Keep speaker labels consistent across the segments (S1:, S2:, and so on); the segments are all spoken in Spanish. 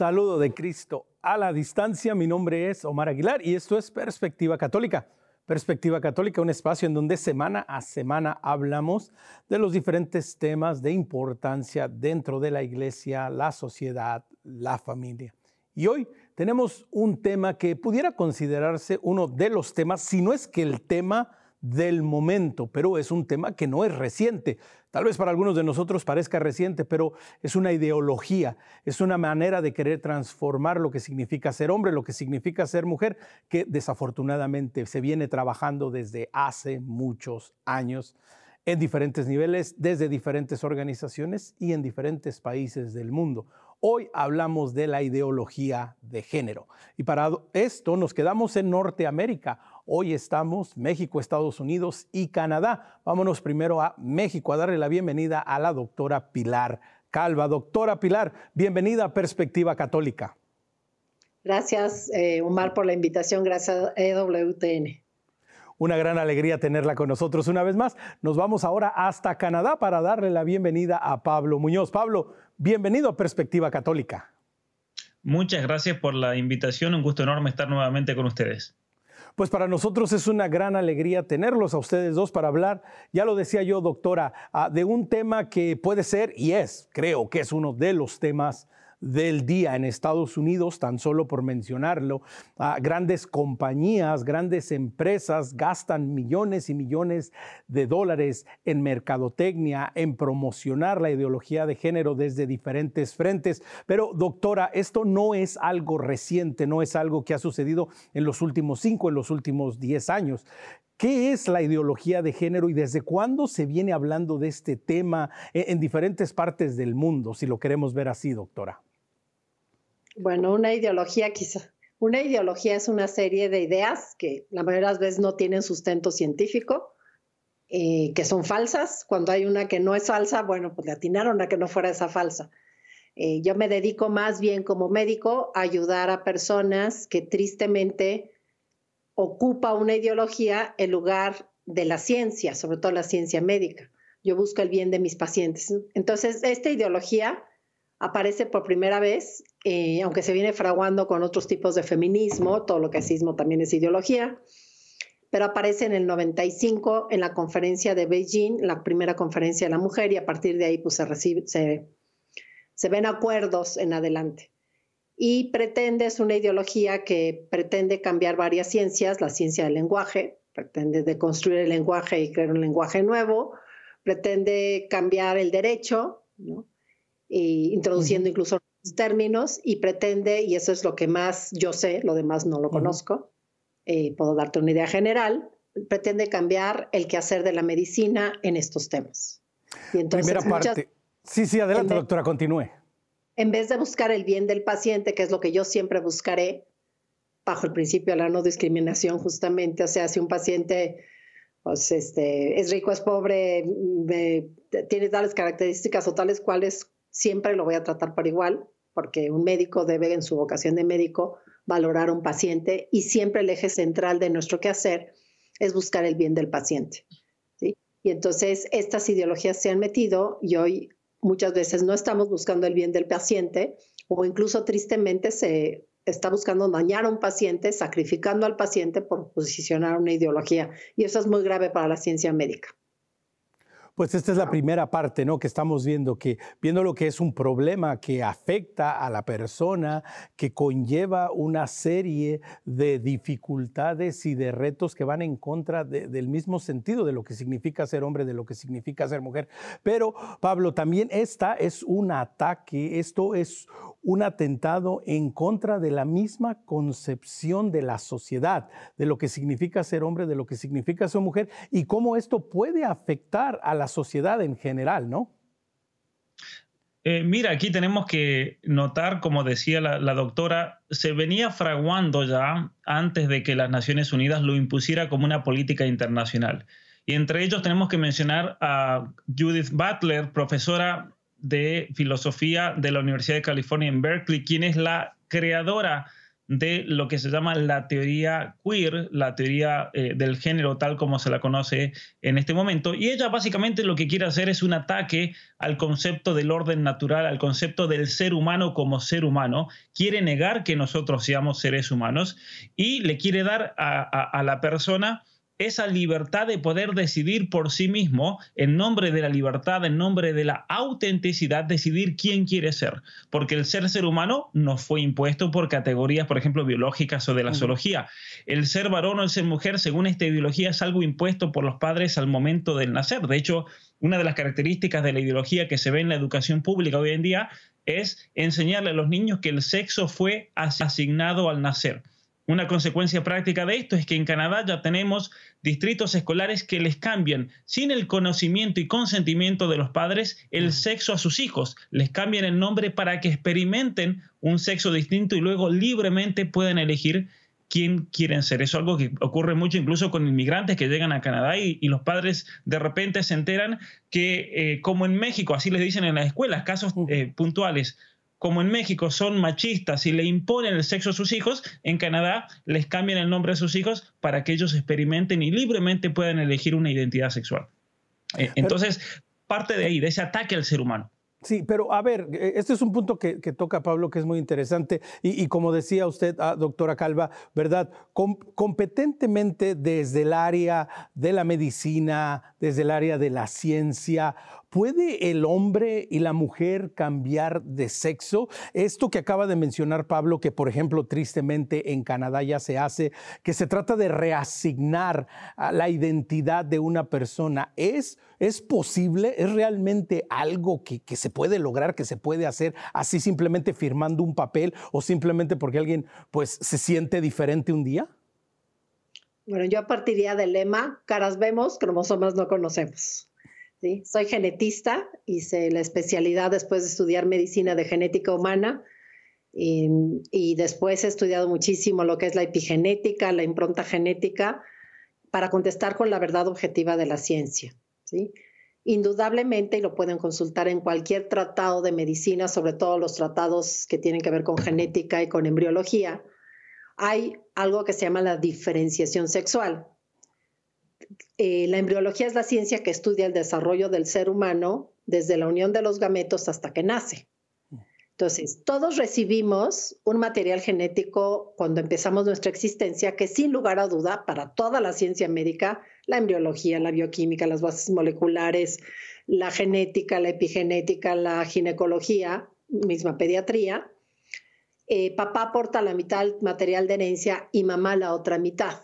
S1: Saludo de Cristo a la distancia, mi nombre es Omar Aguilar y esto es Perspectiva Católica. Perspectiva Católica, un espacio en donde semana a semana hablamos de los diferentes temas de importancia dentro de la iglesia, la sociedad, la familia. Y hoy tenemos un tema que pudiera considerarse uno de los temas, si no es que el tema del momento, pero es un tema que no es reciente. Tal vez para algunos de nosotros parezca reciente, pero es una ideología, es una manera de querer transformar lo que significa ser hombre, lo que significa ser mujer, que desafortunadamente se viene trabajando desde hace muchos años en diferentes niveles, desde diferentes organizaciones y en diferentes países del mundo. Hoy hablamos de la ideología de género. Y para esto nos quedamos en Norteamérica. Hoy estamos México, Estados Unidos y Canadá. Vámonos primero a México a darle la bienvenida a la doctora Pilar Calva. Doctora Pilar, bienvenida a Perspectiva Católica.
S2: Gracias, eh, Omar, por la invitación. Gracias a EWTN.
S1: Una gran alegría tenerla con nosotros una vez más. Nos vamos ahora hasta Canadá para darle la bienvenida a Pablo Muñoz. Pablo, bienvenido a Perspectiva Católica.
S3: Muchas gracias por la invitación. Un gusto enorme estar nuevamente con ustedes.
S1: Pues para nosotros es una gran alegría tenerlos a ustedes dos para hablar, ya lo decía yo, doctora, ah, de un tema que puede ser y es, creo que es uno de los temas del día en Estados Unidos, tan solo por mencionarlo. grandes compañías, grandes empresas gastan millones y millones de dólares en mercadotecnia, en promocionar la ideología de género desde diferentes frentes. Pero doctora, esto no es algo reciente, no es algo que ha sucedido en los últimos cinco, en los últimos diez años. ¿Qué es la ideología de género y desde cuándo se viene hablando de este tema en, diferentes partes del mundo, si lo queremos ver así, doctora?
S2: Bueno, una ideología quizá. Una ideología es una serie de ideas que la mayoría de las veces no tienen sustento científico, eh, que son falsas. Cuando hay una que no es falsa, bueno, pues le atinaron a que no fuera esa falsa. Eh, yo me dedico más bien como médico a ayudar a personas que tristemente ocupa una ideología en lugar de la ciencia, sobre todo la ciencia médica. Yo busco el bien de mis pacientes. Entonces, esta ideología aparece por primera vez, eh, aunque se viene fraguando con otros tipos de feminismo, todo lo que es sismo también es ideología, pero aparece en el 95 en la conferencia de Beijing, la primera conferencia de la mujer, y a partir de ahí pues, se, recibe, se, se ven acuerdos en adelante. Y pretende, es una ideología que pretende cambiar varias ciencias, la ciencia del lenguaje, pretende deconstruir el lenguaje y crear un lenguaje nuevo, pretende cambiar el derecho, ¿no? Introduciendo incluso términos y pretende, y eso es lo que más yo sé, lo demás no lo conozco, eh, puedo darte una idea general, pretende cambiar el quehacer de la medicina en estos temas.
S1: Primera parte. sí, sí, adelante, doctora, continúe.
S2: En vez de buscar el bien del paciente, que es lo que yo siempre buscaré, bajo el principio de la no discriminación, justamente, o sea, si un paciente pues, este, es rico, es pobre, tiene tales características o tales cuales siempre lo voy a tratar por igual, porque un médico debe en su vocación de médico valorar a un paciente y siempre el eje central de nuestro quehacer es buscar el bien del paciente. Y entonces estas ideologías se han metido y hoy muchas veces no estamos buscando el bien del paciente o incluso tristemente se está buscando dañar a un paciente, sacrificando al paciente por posicionar una ideología. Y eso es muy grave para la ciencia médica.
S1: Pues esta es la primera parte, ¿no? Que estamos viendo, que viendo lo que es un problema que afecta a la persona, que conlleva una serie de dificultades y de retos que van en contra del mismo sentido de lo que significa ser hombre, de lo que significa ser mujer. Pero, Pablo, también esta es un ataque, esto es un atentado en contra de la misma concepción de la sociedad, de lo que significa ser hombre, de lo que significa ser mujer y cómo esto puede afectar a la sociedad en general, ¿no?
S3: Eh, mira, aquí tenemos que notar, como decía la, la, doctora, se venía fraguando ya antes de que las Naciones Unidas lo impusiera como una política internacional. Y entre ellos tenemos que mencionar a Judith Butler, profesora de filosofía de la Universidad de California en Berkeley, quien es la creadora de lo que se llama la teoría queer, la teoría eh, del género tal como se la conoce en este momento. Y ella básicamente lo que quiere hacer es un ataque al concepto del orden natural, al concepto del ser humano como ser humano. Quiere negar que nosotros seamos seres humanos y le quiere dar a la persona esa libertad de poder decidir por sí mismo, en nombre de la libertad, en nombre de la autenticidad, decidir quién quiere ser. Porque el ser ser humano no fue impuesto por categorías, por ejemplo, biológicas o de la zoología. El ser varón o el ser mujer, según esta ideología, es algo impuesto por los padres al momento del nacer. De hecho, una de las características de la ideología que se ve en la educación pública hoy en día es enseñarle a los niños que el sexo fue asignado al nacer. Una consecuencia práctica de esto es que en Canadá ya tenemos distritos escolares que les cambian, sin el conocimiento y consentimiento de los padres, el sexo a sus hijos. Les cambian el nombre para que experimenten un sexo distinto y luego libremente puedan elegir quién quieren ser. Eso es algo que ocurre mucho incluso con inmigrantes que llegan a Canadá y, los padres de repente se enteran que, eh, como en México, así les dicen en las escuelas, casos eh, puntuales, como en México son machistas y le imponen el sexo a sus hijos, en Canadá les cambian el nombre a sus hijos para que ellos experimenten y libremente puedan elegir una identidad sexual. Eh, entonces, parte de ahí, de ese ataque al ser humano.
S1: Sí, pero a ver, e, este es un punto que, toca Pablo que es muy interesante y, como decía usted, ah, doctora Calva, ¿verdad? competentemente desde el área de la medicina, desde el área de la ciencia, ¿Puede el hombre y la mujer cambiar de sexo? Esto que acaba de mencionar Pablo, que por ejemplo tristemente en Canadá ya se hace, que se trata de reasignar la identidad de una persona, ¿es, es posible? ¿Es realmente algo que, que se puede lograr, que se puede hacer así simplemente firmando un papel o simplemente porque alguien pues se siente diferente un día?
S2: Bueno, yo partiría del lema, caras vemos, cromosomas no conocemos. Soy genetista, hice la especialidad después de estudiar medicina de genética humana y, después he estudiado muchísimo lo que es la epigenética, la impronta genética, para contestar con la verdad objetiva de la ciencia. ¿sí? Indudablemente, y lo pueden consultar en cualquier tratado de medicina, sobre todo los tratados que tienen que ver con genética y con embriología, hay algo que se llama la diferenciación sexual. Eh, la embriología es la ciencia que estudia el desarrollo del ser humano desde la unión de los gametos hasta que nace. Entonces, todos recibimos un material genético cuando empezamos nuestra existencia que sin lugar a duda, para toda la ciencia médica, la embriología, la bioquímica, las bases moleculares, la genética, la epigenética, la ginecología, misma pediatría, eh, papá aporta la mitad del material de herencia y mamá la otra mitad.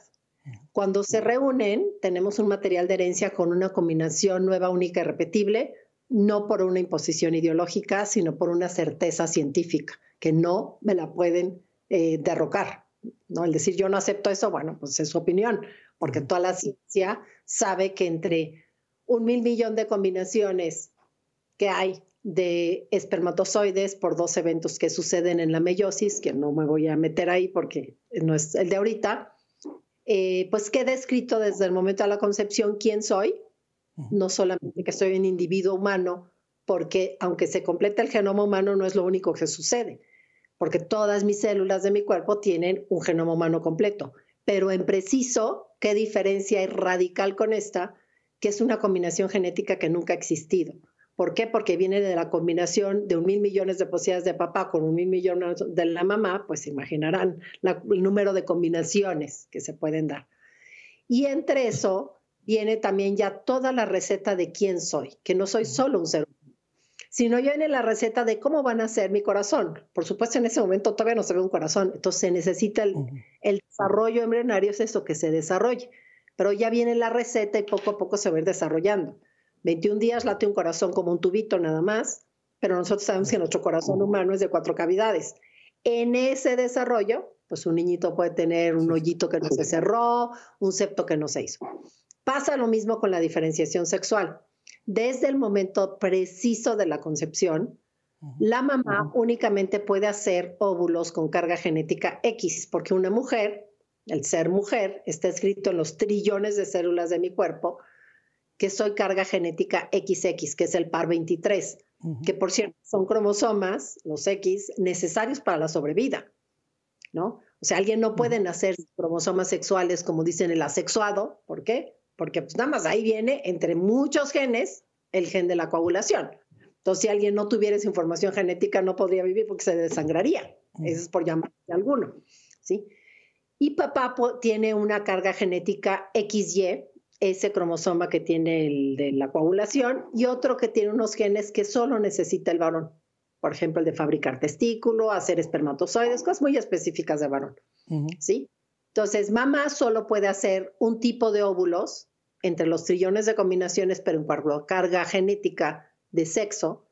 S2: Cuando se reúnen, tenemos un material de herencia con una combinación nueva, única y repetible, no por una imposición ideológica, sino por una certeza científica, que no me la pueden eh, derrocar. ¿no? El decir yo no acepto eso, bueno, pues es su opinión, porque toda la ciencia sabe que entre un mil millón de combinaciones que hay de espermatozoides por dos eventos que suceden en la meiosis, que no me voy a meter ahí porque no es el de ahorita, eh, pues queda escrito desde el momento de la concepción quién soy, no solamente que soy un individuo humano, porque aunque se completa el genoma humano no es lo único que sucede, porque todas mis células de mi cuerpo tienen un genoma humano completo, pero en preciso, ¿qué diferencia hay radical con esta? Que es una combinación genética que nunca ha existido. ¿Por qué? Porque viene de la combinación de un mil millones de posibilidades de papá con un mil millones de la mamá, pues imaginarán el número de combinaciones que se pueden dar. Y entre eso viene también ya toda la receta de quién soy, que no soy solo un ser humano, sino ya viene la receta de cómo van a ser mi corazón. Por supuesto, en ese momento todavía no se ve un corazón, entonces se necesita el, el desarrollo embrionario, es eso que se desarrolle, pero ya viene la receta y poco a poco se va a ir desarrollando. 21 días late un corazón como un tubito nada más, pero nosotros sabemos que nuestro corazón humano es de cuatro cavidades. En ese desarrollo, pues un niñito puede tener un hoyito que no se cerró, un septo que no se hizo. Pasa lo mismo con la diferenciación sexual. Desde el momento preciso de la concepción, la mamá únicamente puede hacer óvulos con carga genética X, porque una mujer, el ser mujer, está escrito en los trillones de células de mi cuerpo, que soy carga genética XX, que es el par 23, que por cierto son cromosomas, los X, necesarios para la sobrevida, ¿no? O sea, alguien no puede nacer cromosomas sexuales, como dicen el asexuado. ¿Por qué? Porque pues nada más ahí viene, entre muchos genes, el gen de la coagulación. Entonces, si alguien no tuviera esa información genética, no podría vivir porque se desangraría. Eso es por llamar a alguno. ¿sí? Y papá tiene una carga genética XY, ese cromosoma que tiene el de la coagulación, y otro que tiene unos genes que solo necesita el varón. Por ejemplo, el de fabricar testículo, hacer espermatozoides, cosas muy específicas de varón. ¿Sí? Entonces, mamá solo puede hacer un tipo de óvulos entre los trillones de combinaciones, pero en cuanto a carga genética de sexo,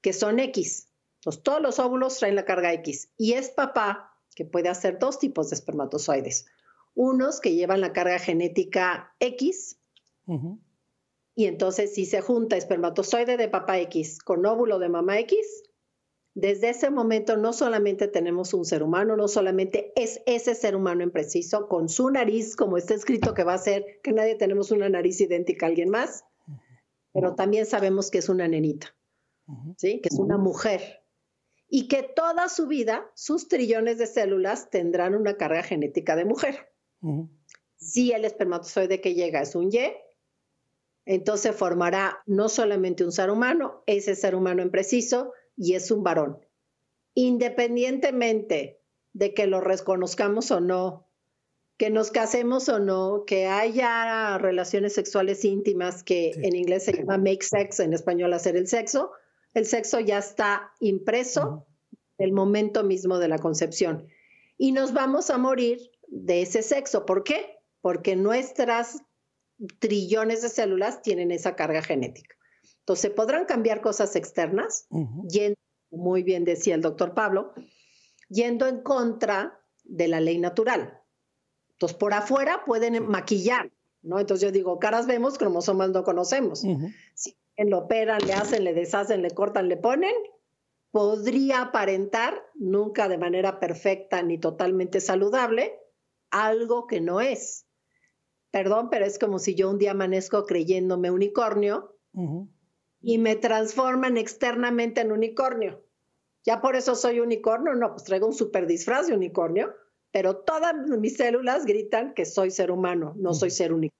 S2: que son X. Entonces, todos los óvulos traen la carga X. Y es papá que puede hacer dos tipos de espermatozoides. Unos que llevan la carga genética X, y entonces si se junta espermatozoide de papá X con óvulo de mamá X, desde ese momento no solamente tenemos un ser humano, no solamente es ese ser humano en preciso, con su nariz, como está escrito que va a ser, que nadie tenemos una nariz idéntica a alguien más, pero también sabemos que es una nenita, ¿sí? que es una mujer, y que toda su vida sus trillones de células tendrán una carga genética de mujer. Si el espermatozoide que llega es un Y, entonces formará no solamente un ser humano, ese ser humano en preciso, y es un varón. Independientemente de que lo reconozcamos o no, que nos casemos o no, que haya relaciones sexuales íntimas, que en inglés se llama make sex, en español hacer el sexo, el sexo ya está impreso el momento mismo de la concepción. Y nos vamos a morir de ese sexo. ¿Por qué? Porque nuestras trillones de células tienen esa carga genética. Entonces, podrán cambiar cosas externas, yendo, muy bien decía el doctor Pablo, yendo en contra de la ley natural. Entonces, por afuera pueden maquillar, ¿no? Entonces yo digo, caras vemos, cromosomas no conocemos lo operan, le hacen, le deshacen, le cortan, le ponen, podría aparentar, nunca de manera perfecta ni totalmente saludable, algo que no es. Perdón, pero es como si yo un día amanezco creyéndome unicornio y me transforman externamente en unicornio. Ya por eso soy unicornio, no, pues traigo un super disfraz de unicornio, pero todas mis células gritan que soy ser humano, no soy ser unicornio.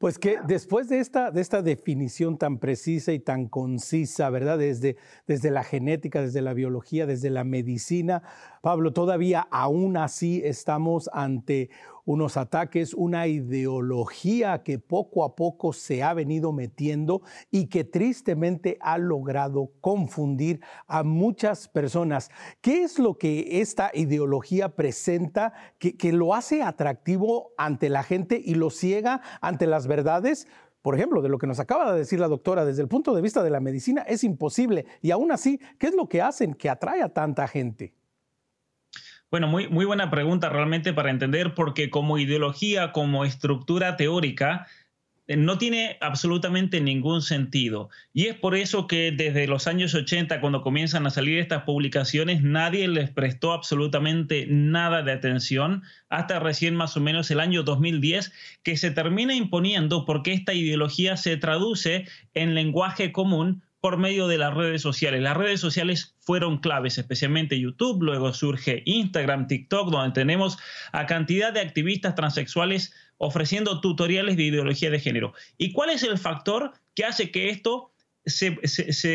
S1: Pues que después de esta, de esta definición tan precisa y tan concisa, ¿verdad? Desde, desde la genética, desde la biología, desde la medicina, Pablo, todavía aún así estamos ante unos ataques, una ideología que poco a poco se ha venido metiendo y que tristemente ha logrado confundir a muchas personas. ¿Qué es lo que esta ideología presenta que, lo hace atractivo ante la gente y lo ciega ante las verdades? Por ejemplo, de lo que nos acaba de decir la doctora, desde el punto de vista de la medicina es imposible. Y aún así, ¿qué es lo que hacen que atrae a tanta gente?
S3: Bueno, muy, muy buena pregunta realmente para entender, porque como ideología, como estructura teórica, eh, no tiene absolutamente ningún sentido. Y es por eso que desde los años 80, cuando comienzan a salir estas publicaciones, nadie les prestó absolutamente nada de atención, hasta recién más o menos el año 2010, que se termina imponiendo porque esta ideología se traduce en lenguaje común por medio de las redes sociales. Las redes sociales fueron claves, especialmente YouTube, luego surge Instagram, TikTok, donde tenemos a cantidad de activistas transexuales ofreciendo tutoriales de ideología de género. ¿Y cuál es el factor que hace que esto se,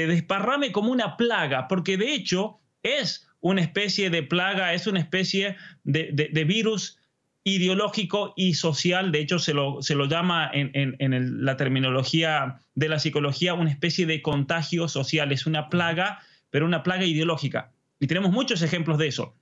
S3: desparrame como una plaga? Porque de hecho es una especie de plaga, es una especie de virus ideológico y social, de hecho se lo, se lo llama en, la terminología de la psicología una especie de contagio social, es una plaga, pero una plaga ideológica. Y tenemos muchos ejemplos de eso.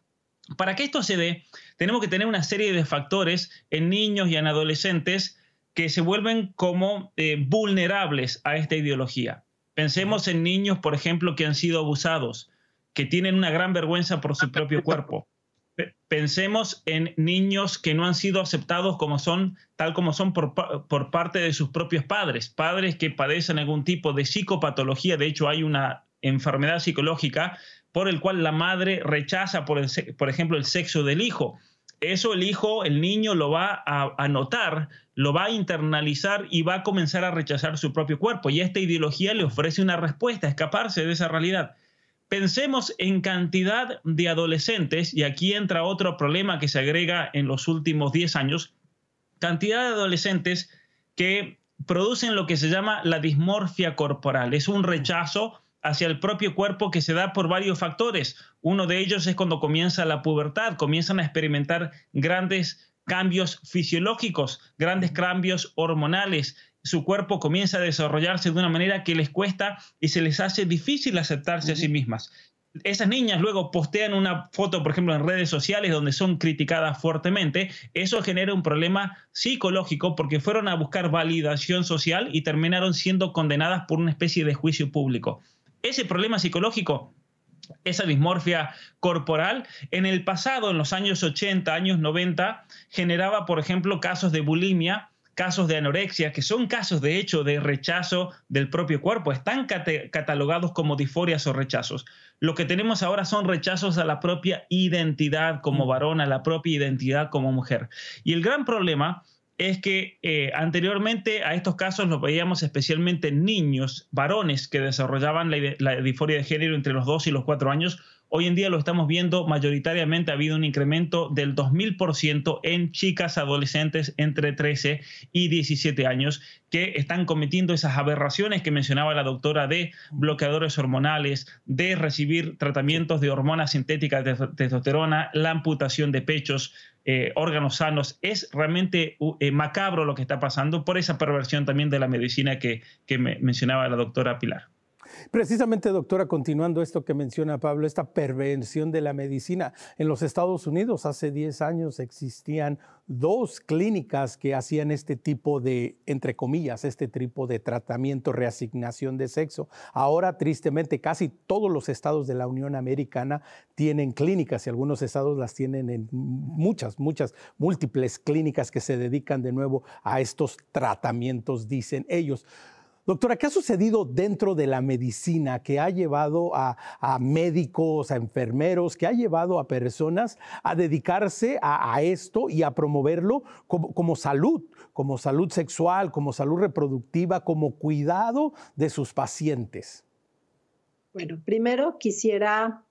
S3: Para que esto se dé, tenemos que tener una serie de factores en niños y en adolescentes que se vuelven como eh, vulnerables a esta ideología. Pensemos en niños, por ejemplo, que han sido abusados, que tienen una gran vergüenza por su propio cuerpo, pensemos en niños que no han sido aceptados como son, tal como son por, parte de sus propios padres, padres que padecen algún tipo de psicopatología, de hecho hay una enfermedad psicológica por el cual la madre rechaza, por, ejemplo, el sexo del hijo. Eso el hijo, el niño lo va a, a notar, lo va a internalizar y va a comenzar a rechazar su propio cuerpo. Y esta ideología le ofrece una respuesta, escaparse de esa realidad. Pensemos en cantidad de adolescentes, y aquí entra otro problema que se agrega en los últimos 10 años, cantidad de adolescentes que producen lo que se llama la dismorfia corporal. Es un rechazo hacia el propio cuerpo que se da por varios factores. Uno de ellos es cuando comienza la pubertad, comienzan a experimentar grandes cambios fisiológicos, grandes cambios hormonales. Su cuerpo comienza a desarrollarse de una manera que les cuesta y se les hace difícil aceptarse a sí mismas esas niñas luego postean una foto, por ejemplo, en redes sociales donde son criticadas fuertemente, eso genera un problema psicológico porque fueron a buscar validación social y terminaron siendo condenadas por una especie de juicio público. Ese problema psicológico esa dismorfia corporal, en el pasado, en los años 80, años 90, generaba, por ejemplo, casos de bulimia casos de anorexia, que son casos de hecho de rechazo del propio cuerpo, están catalogados como disforias o rechazos. Lo que tenemos ahora son rechazos a la propia identidad como mm. varón, a la propia identidad como mujer. Y el gran problema es que eh, anteriormente a estos casos los veíamos especialmente niños, varones que desarrollaban la, la disforia de género entre los 2 y los 4 años, Hoy en día lo estamos viendo mayoritariamente, ha habido un incremento del 2000% en chicas adolescentes entre 13 y 17 años que están cometiendo esas aberraciones que mencionaba la doctora de bloqueadores hormonales, de recibir tratamientos de hormonas sintéticas de testosterona, la amputación de pechos, eh, órganos sanos. Es realmente eh, macabro lo que está pasando por esa perversión también de la medicina que, que mencionaba la doctora Pilar.
S1: Precisamente, doctora, continuando esto que menciona Pablo, esta pervención de la medicina. En los Estados Unidos hace 10 años existían dos clínicas que hacían este tipo de, entre comillas, este tipo de tratamiento, reasignación de sexo. Ahora, tristemente, casi todos los estados de la Unión Americana tienen clínicas y algunos estados las tienen en muchas, muchas, múltiples clínicas que se dedican de nuevo a estos tratamientos, dicen ellos. Doctora, ¿qué ha sucedido dentro de la medicina que ha llevado a, médicos, a enfermeros, que ha llevado a personas a dedicarse a, esto y a promoverlo como, salud, como salud sexual, como salud reproductiva, como cuidado de sus pacientes?
S2: Bueno, primero quisiera,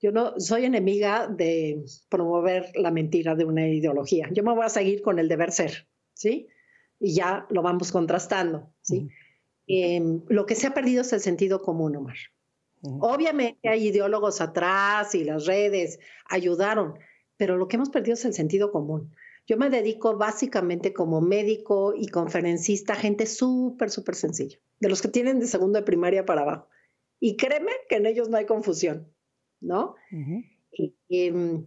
S2: yo no soy enemiga de promover la mentira de una ideología. Yo me voy a seguir con el deber ser, ¿sí? y ya lo vamos contrastando, ¿sí? Em, lo que se ha perdido es el sentido común, Omar. Obviamente hay ideólogos atrás y las redes ayudaron, pero lo que hemos perdido es el sentido común. Yo me dedico básicamente como médico y conferencista, gente súper, súper sencilla, de los que tienen de segundo de primaria para abajo. Y créeme que en ellos no hay confusión, ¿no? y, em,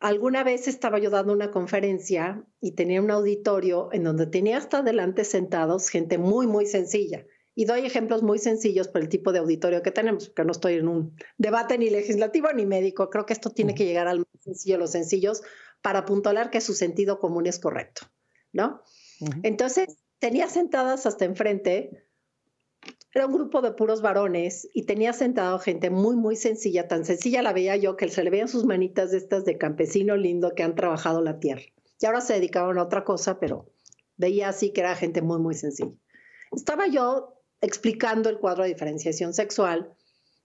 S2: Alguna vez estaba yo dando una conferencia y tenía un auditorio en donde tenía hasta adelante sentados gente muy, muy sencilla. Y doy ejemplos muy sencillos por el tipo de auditorio que tenemos, que no estoy en un debate ni legislativo ni médico. Creo que esto tiene que llegar al más sencillo, los sencillos, para apuntalar que su sentido común es correcto, ¿no? Entonces, tenía sentadas hasta enfrente era un grupo de puros varones y tenía sentado gente muy, muy sencilla, tan sencilla la veía yo que se le veían sus manitas de estas de campesino lindo que han trabajado la tierra. Y ahora se dedicaban a otra cosa, pero veía así que era gente muy, muy sencilla. Estaba yo explicando el cuadro de diferenciación sexual,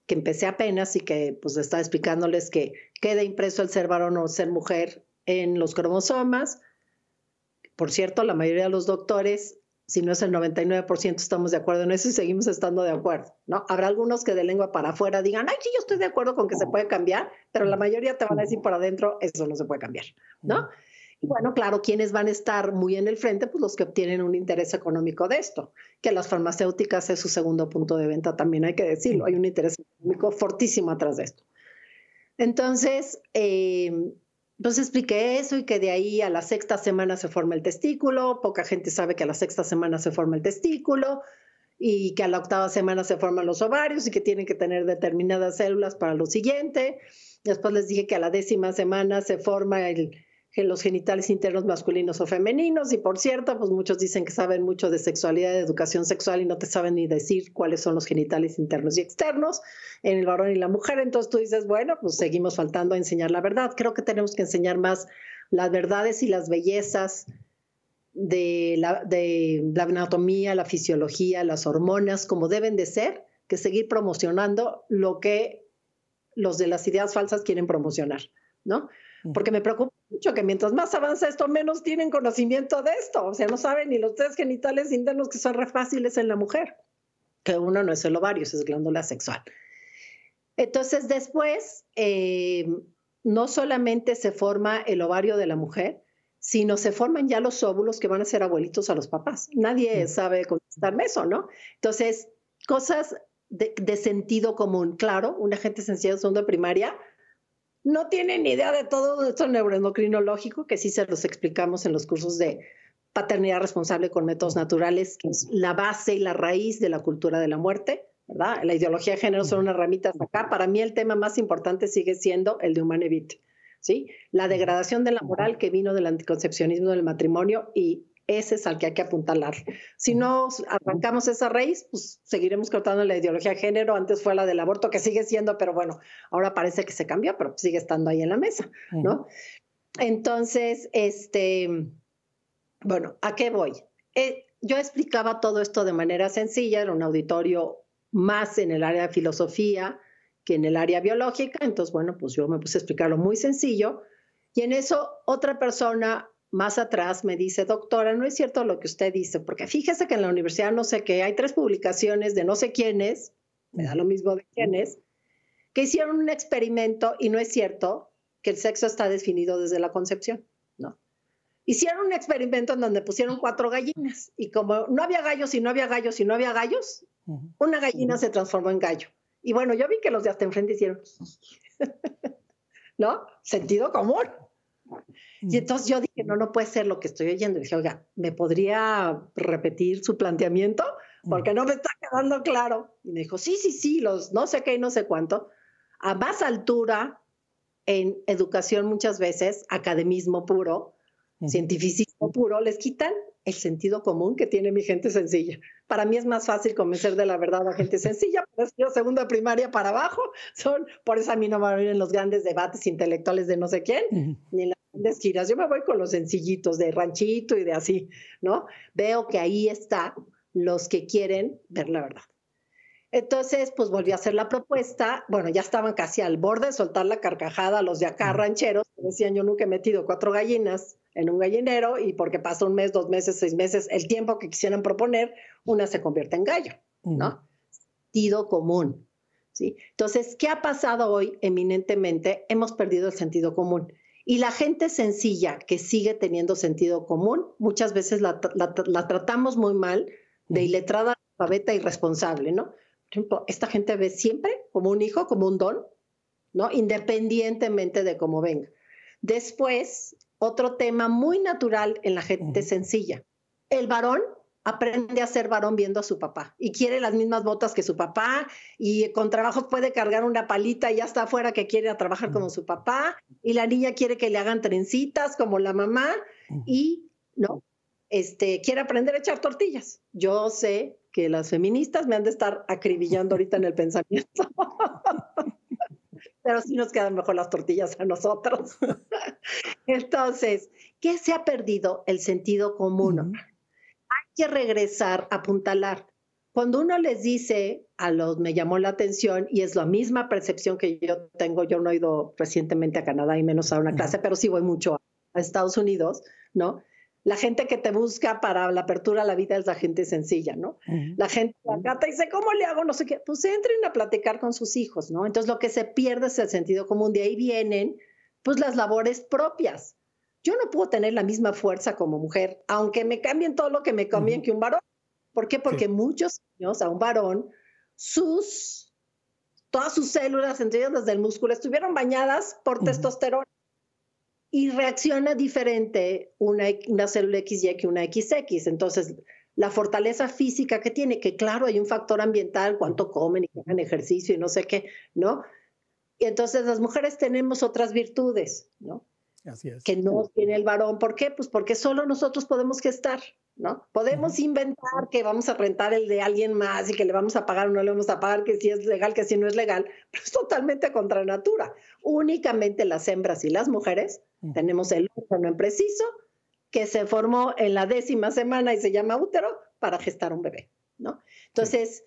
S2: que empecé apenas y que pues estaba explicándoles que queda impreso el ser varón o ser mujer en los cromosomas. Por cierto, la mayoría de los doctores si no es el 99% estamos de acuerdo en eso y seguimos estando de acuerdo, ¿no? Habrá algunos que de lengua para afuera digan, ay, sí, yo estoy de acuerdo con que se puede cambiar, pero la mayoría te van a decir por adentro, eso no se puede cambiar, ¿no? Y bueno, claro, ¿quiénes van a estar muy en el frente? Pues los que obtienen un interés económico de esto, que las farmacéuticas es su segundo punto de venta, también hay que decirlo, hay un interés económico fortísimo atrás de esto. Entonces, eh, entonces expliqué eso y que de ahí a la sexta semana se forma el testículo, poca gente sabe que a la sexta semana se forma el testículo y que a la octava semana se forman los ovarios y que tienen que tener determinadas células para lo siguiente. Después les dije que a la décima semana se forma el, los genitales internos masculinos o femeninos. Y por cierto, pues muchos dicen que saben mucho de sexualidad, de educación sexual y no te saben ni decir cuáles son los genitales internos y externos en el varón y la mujer. Entonces tú dices, bueno, pues seguimos faltando a enseñar la verdad. Creo que tenemos que enseñar más las verdades y las bellezas de la, de la anatomía, la fisiología, las hormonas, como deben de ser, que seguir promocionando lo que los de las ideas falsas quieren promocionar, ¿no? Porque me preocupa mucho que mientras más avanza esto, menos tienen conocimiento de esto. O sea, no saben ni los test genitales internos que son re fáciles en la mujer, que uno no es el ovario, es glándula sexual. Entonces, después, eh, no solamente se forma el ovario de la mujer, sino se forman ya los óvulos que van a ser abuelitos a los papás. Nadie sabe contestarme eso, ¿no? Entonces, cosas de, sentido común. Claro, una gente sencilla de segunda primaria no tiene ni idea de todo esto neuroendocrinológico, que sí se los explicamos en los cursos de paternidad responsable con métodos naturales, que es la base y la raíz de la cultura de la muerte. ¿verdad? La ideología de género son unas ramitas acá. Para mí el tema más importante sigue siendo el de Humanevit, ¿sí? La degradación de la moral que vino del anticoncepcionismo del matrimonio y ese es al que hay que apuntalar. Si no arrancamos esa raíz, pues seguiremos cortando la ideología de género. Antes fue la del aborto, que sigue siendo, pero bueno, ahora parece que se cambió, pero sigue estando ahí en la mesa, ¿no? Entonces, este, bueno, ¿a qué voy? Eh, yo explicaba todo esto de manera sencilla, era un auditorio más en el área de filosofía que en el área biológica. Entonces, bueno, pues yo me puse a explicarlo muy sencillo. Y en eso otra persona más atrás me dice, doctora, no es cierto lo que usted dice, porque fíjese que en la universidad no sé qué, hay tres publicaciones de no sé quiénes, me da lo mismo de quiénes, que hicieron un experimento y no es cierto que el sexo está definido desde la concepción, ¿no? Hicieron un experimento en donde pusieron cuatro gallinas y como no había gallos y no había gallos y no había gallos, una gallina se transformó en gallo. Y bueno, yo vi que los de hasta enfrente hicieron, ¿no? Sentido común. Y entonces yo dije, no, no puede ser lo que estoy oyendo. Y dije, oiga, ¿me podría repetir su planteamiento? Porque no me está quedando claro. Y me dijo, sí, sí, sí, los no sé qué y no sé cuánto. A más altura en educación muchas veces, academismo puro, cientificismo puro, les quitan el sentido común que tiene mi gente sencilla. Para mí es más fácil convencer de la verdad a gente sencilla, pero yo segunda primaria para abajo, son, por eso a mí no me van en los grandes debates intelectuales de no sé quién, ni en grandes giras. Yo me voy con los sencillitos de ranchito y de así, ¿no? Veo que ahí está los que quieren ver la verdad. Entonces, pues volví a hacer la propuesta. Bueno, ya estaban casi al borde de soltar la carcajada los de acá rancheros, decían yo nunca he metido cuatro gallinas en un gallinero y porque pasa un mes, dos meses, seis meses, el tiempo que quisieran proponer, una se convierte en gallo, ¿no? Sentido común, ¿sí? Entonces, ¿qué ha pasado hoy eminentemente? Hemos perdido el sentido común. Y la gente sencilla que sigue teniendo sentido común, muchas veces la, tratamos muy mal de iletrada, alfabeta irresponsable, ¿no? Por ejemplo, esta gente ve siempre como un hijo, como un don, ¿no? Independientemente de cómo venga. Después, otro tema muy natural en la gente sencilla. El varón aprende a ser varón viendo a su papá y quiere las mismas botas que su papá y con trabajo puede cargar una palita y ya está afuera que quiere trabajar como su papá y la niña quiere que le hagan trencitas como la mamá y no, este, quiere aprender a echar tortillas. Yo sé que las feministas me han de estar acribillando ahorita en el pensamiento. pero sí nos quedan mejor las tortillas a nosotros. Entonces, ¿qué se ha perdido? El sentido común. Que regresar a apuntalar. Cuando uno les dice a los, me llamó la atención y es la misma percepción que yo tengo, yo no he ido recientemente a Canadá y menos a una clase, pero sí voy mucho a Estados Unidos, ¿no? la gente que te busca para la apertura a la vida es la gente sencilla, ¿no? La gente acá te dice, ¿cómo le hago? No sé qué. Pues entren a platicar con sus hijos, ¿no? Entonces lo que se pierde es el sentido común. De ahí vienen, pues, las labores propias. Yo no puedo tener la misma fuerza como mujer, aunque me cambien todo lo que me cambien que un varón. ¿Por qué? Porque muchos años a un varón, sus, todas sus células, entre ellas las del músculo, estuvieron bañadas por testosterona y reacciona diferente una, una célula XY que una XX. Entonces, la fortaleza física que tiene, que claro, hay un factor ambiental, cuánto comen y hacen ejercicio y no sé qué, ¿no? Y entonces las mujeres tenemos otras virtudes, ¿no?
S1: Así es.
S2: Que no tiene el varón. ¿Por qué? Pues porque solo nosotros podemos gestar, ¿no? Podemos inventar que vamos a rentar el de alguien más y que le vamos a pagar o no le vamos a pagar, que si es legal, que si no es legal, pero es totalmente contra natura. Únicamente las hembras y las mujeres tenemos el órgano en preciso que se formó en la décima semana y se llama útero para gestar un bebé, ¿no? Entonces,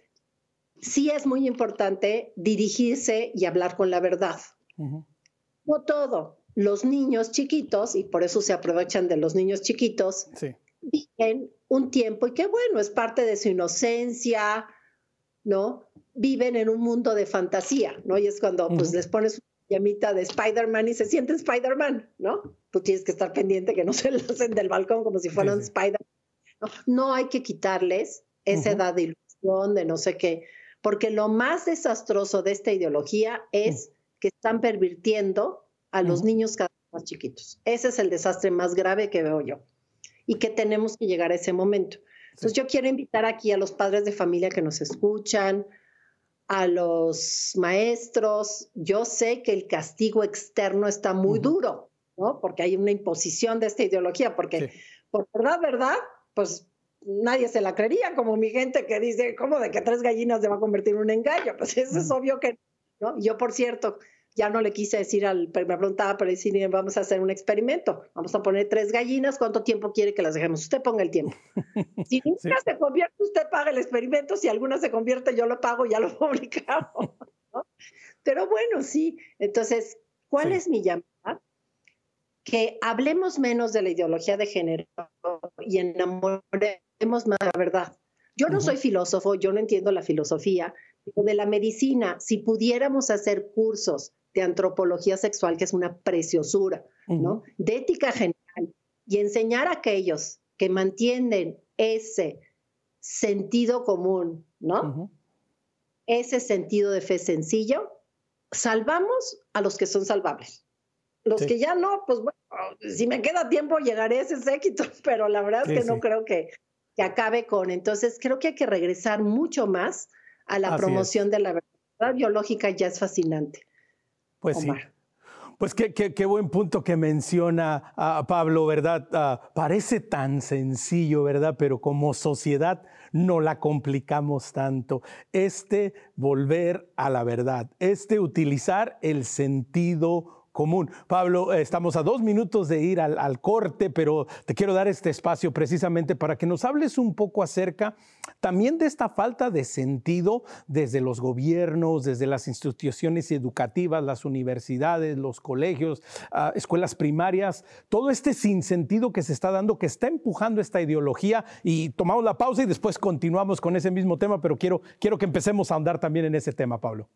S2: sí es muy importante dirigirse y hablar con la verdad. No todo. Los niños chiquitos, y por eso se aprovechan de los niños chiquitos, viven un tiempo y que bueno, es parte de su inocencia, ¿no? Viven en un mundo de fantasía, ¿no? Y es cuando pues les pones una llamita de Spider-Man y se sienten Spider-Man, ¿no? Tú tienes que estar pendiente que no se hacen del balcón como si fueran Spider-Man. ¿no? no hay que quitarles esa edad de ilusión, de no sé qué, porque lo más desastroso de esta ideología es que están pervirtiendo a los niños cada vez más chiquitos. Ese es el desastre más grave que veo yo y que tenemos que llegar a ese momento. Entonces yo quiero invitar aquí a los padres de familia que nos escuchan, a los maestros. Yo sé que el castigo externo está muy duro, ¿no? Porque hay una imposición de esta ideología, porque por verdad, verdad, pues nadie se la creería, como mi gente que dice, ¿cómo de que tres gallinas se va a convertir en un engaño? Pues eso es obvio que no. Yo, por cierto, ya no le quise decir al, me preguntaba, pero decir, vamos a hacer un experimento, vamos a poner tres gallinas, ¿cuánto tiempo quiere que las dejemos? Usted ponga el tiempo. Si ninguna se convierte, usted paga el experimento, si alguna se convierte, yo lo pago, ya lo publicamos. Pero bueno, sí, entonces, ¿cuál es mi llamada? Que hablemos menos de la ideología de género y enamoremos más de la verdad. Yo no soy filósofo, yo no entiendo la filosofía, pero de la medicina, si pudiéramos hacer cursos de antropología sexual, que es una preciosura, ¿no? De ética general y enseñar a aquellos que mantienen ese sentido común, ¿no? Ese sentido de fe sencillo, salvamos a los que son salvables. Los que ya no, pues bueno, si me queda tiempo llegaré a ese séquito, pero la verdad es que no creo que, que, acabe con. Entonces, creo que hay que regresar mucho más a la promoción de la verdad biológica, ya es fascinante.
S1: Pues sí. Pues qué, qué, buen punto que menciona a Pablo, ¿verdad? Ah, parece tan sencillo, ¿verdad? Pero como sociedad no la complicamos tanto. Este volver a la verdad, este utilizar el sentido Pablo, eh, estamos a dos minutos de ir al, corte, pero te quiero dar este espacio precisamente para que nos hables un poco acerca también de esta falta de sentido desde los gobiernos, desde las instituciones educativas, las universidades, los colegios, ah, escuelas primarias, todo este sinsentido que se está dando, que está empujando esta ideología. Y tomamos la pausa y después continuamos con ese mismo tema, pero quiero, quiero que empecemos a andar también en ese tema, Pablo.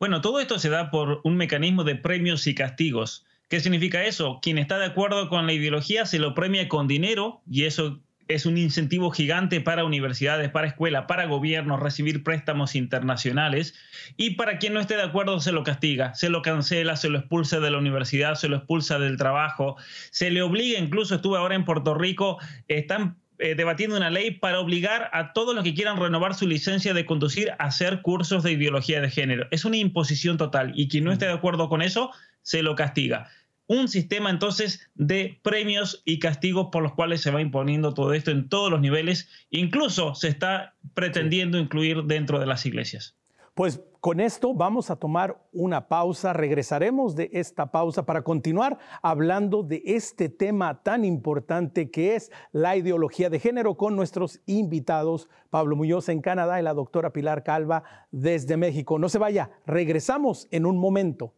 S3: Bueno, todo esto se da por un mecanismo de premios y castigos. ¿Qué significa eso? Quien está de acuerdo con la ideología se lo premia con dinero y eso es un incentivo gigante para universidades, para escuelas, para gobiernos, recibir préstamos internacionales. Y para quien no esté de acuerdo se lo castiga, se lo cancela, se lo expulsa de la universidad, se lo expulsa del trabajo, se le obliga, incluso estuve ahora en Puerto Rico, están eh, debatiendo una ley para obligar a todos los que quieran renovar su licencia de conducir a hacer cursos de ideología de género. Es una imposición total y quien no esté de acuerdo con eso se lo castiga. Un sistema entonces de premios y castigos por los cuales se va imponiendo todo esto en todos los niveles. Incluso se está pretendiendo incluir dentro de las iglesias.
S1: Pues con esto vamos a tomar una pausa, regresaremos de esta pausa para continuar hablando de este tema tan importante que es la ideología de género con nuestros invitados, Pablo Muñoz en Canadá y la doctora Pilar Calva desde México. No se vaya, regresamos en un momento.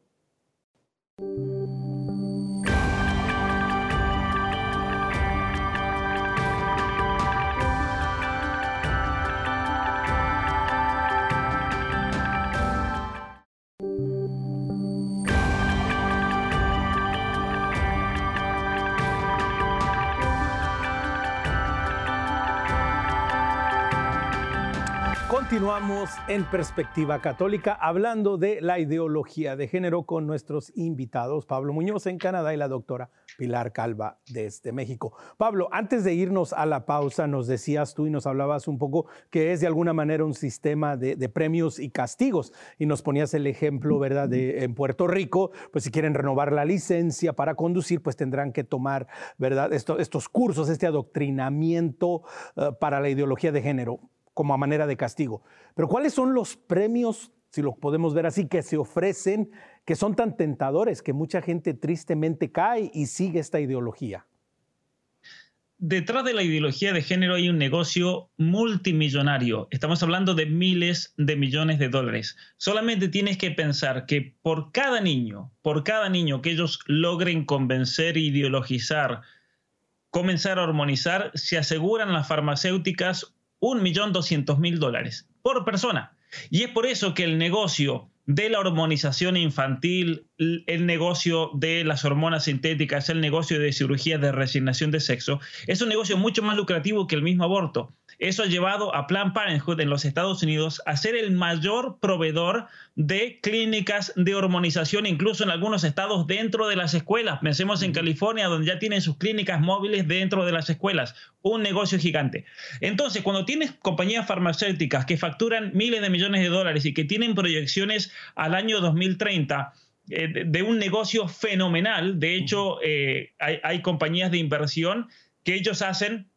S1: Continuamos en Perspectiva Católica hablando de la ideología de género con nuestros invitados, Pablo Muñoz en Canadá y la doctora Pilar Calva desde México. Pablo, antes de irnos a la pausa, nos decías tú y nos hablabas un poco que es de alguna manera un sistema de, premios y castigos y nos ponías el ejemplo, ¿verdad? De en Puerto Rico, pues si quieren renovar la licencia para conducir, pues tendrán que tomar, ¿verdad? estos cursos, este adoctrinamiento eh, para la ideología de género como a manera de castigo. Pero ¿cuáles son los premios, si lo podemos ver así, que se ofrecen, que son tan tentadores que mucha gente tristemente cae y sigue esta ideología?
S3: detrás de la ideología de género hay un negocio multimillonario. Estamos hablando de miles de millones de dólares. Solamente tienes que pensar que por cada niño, por cada niño que ellos logren convencer, ideologizar, comenzar a hormonizar, se aseguran las farmacéuticas 1.200.000 dólares por persona. Y es por eso que el negocio de la hormonización infantil, el negocio de las hormonas sintéticas, el negocio de cirugía de resignación de sexo, es un negocio mucho más lucrativo que el mismo aborto. Eso ha llevado a Planned Parenthood en los Estados Unidos a ser el mayor proveedor de clínicas de hormonización, incluso en algunos estados dentro de las escuelas. Pensemos en California, donde ya tienen sus clínicas móviles dentro de las escuelas. Un negocio gigante. Entonces, cuando tienes compañías farmacéuticas que facturan miles de millones de dólares y que tienen proyecciones al año 2030, eh, de un negocio fenomenal. De hecho, eh, hay, compañías de inversión que ellos hacen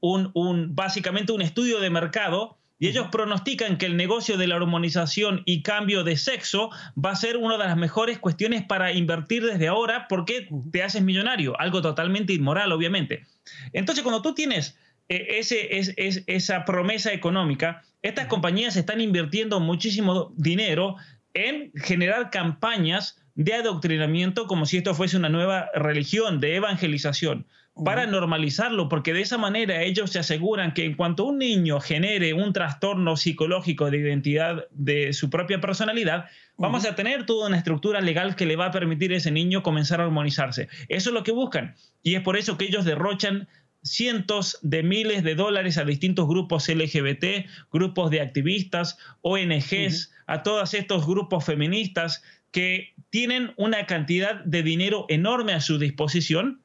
S3: un, básicamente un estudio de mercado y ellos pronostican que el negocio de la hormonización y cambio de sexo va a ser una de las mejores cuestiones para invertir desde ahora porque te haces millonario, algo totalmente inmoral, obviamente. Entonces, cuando tú tienes eh, ese, es, esa promesa económica, estas compañías están invirtiendo muchísimo dinero en generar campañas de adoctrinamiento como si esto fuese una nueva religión, de evangelización para normalizarlo, porque de esa manera ellos se aseguran que en cuanto un niño genere un trastorno psicológico de identidad de su propia personalidad, vamos a tener toda una estructura legal que le va a permitir a ese niño comenzar a armonizarse. Eso es lo que buscan. Y es por eso que ellos derrochan cientos de miles de dólares a distintos grupos LGBT, grupos de activistas, ONGs, a todos estos grupos feministas que tienen una cantidad de dinero enorme a su disposición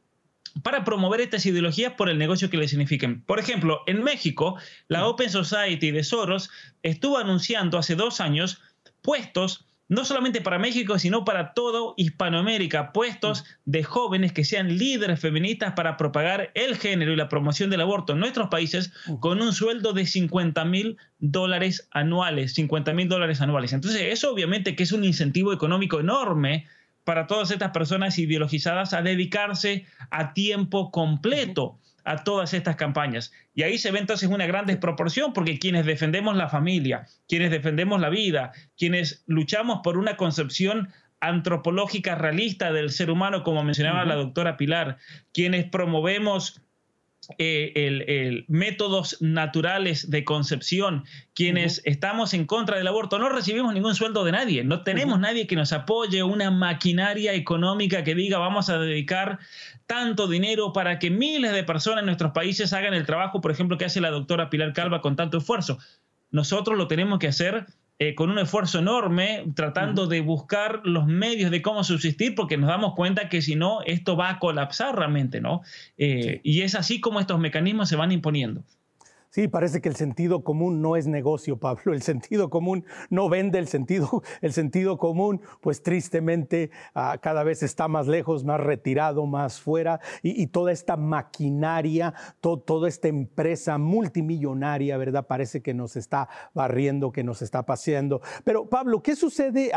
S3: para promover estas ideologías por el negocio que le signifiquen. Por ejemplo, en México, la Open Society de Soros estuvo anunciando hace dos años puestos no solamente para México, sino para todo Hispanoamérica, puestos de jóvenes que sean líderes feministas para propagar el género y la promoción del aborto en nuestros países con un sueldo de 50 mil dólares anuales, 50 mil dólares anuales. Entonces, eso obviamente que es un incentivo económico enorme para todas estas personas ideologizadas a dedicarse a tiempo completo a todas estas campañas. Y ahí se ve entonces una gran desproporción porque quienes defendemos la familia, quienes defendemos la vida, quienes luchamos por una concepción antropológica realista del ser humano, como mencionaba la doctora Pilar, quienes promovemos eh, el, métodos naturales de concepción, quienes estamos en contra del aborto, no recibimos ningún sueldo de nadie, no tenemos nadie que nos apoye, una maquinaria económica que diga vamos a dedicar tanto dinero para que miles de personas en nuestros países hagan el trabajo, por ejemplo, que hace la doctora Pilar Calva con tanto esfuerzo. Nosotros lo tenemos que hacer eh, con un esfuerzo enorme, tratando de buscar los medios de cómo subsistir, porque nos damos cuenta que si no, esto va a colapsar realmente, ¿no? Eh, y es así como estos mecanismos se van imponiendo.
S1: Sí, parece que el sentido común no es negocio, Pablo. El sentido común no vende el sentido. El sentido común, pues tristemente, ah, cada vez está más lejos, más retirado, más fuera. Y, toda esta maquinaria, toda esta empresa multimillonaria, ¿verdad? Parece que nos está barriendo, que nos está paseando. Pero, Pablo, ¿qué sucede?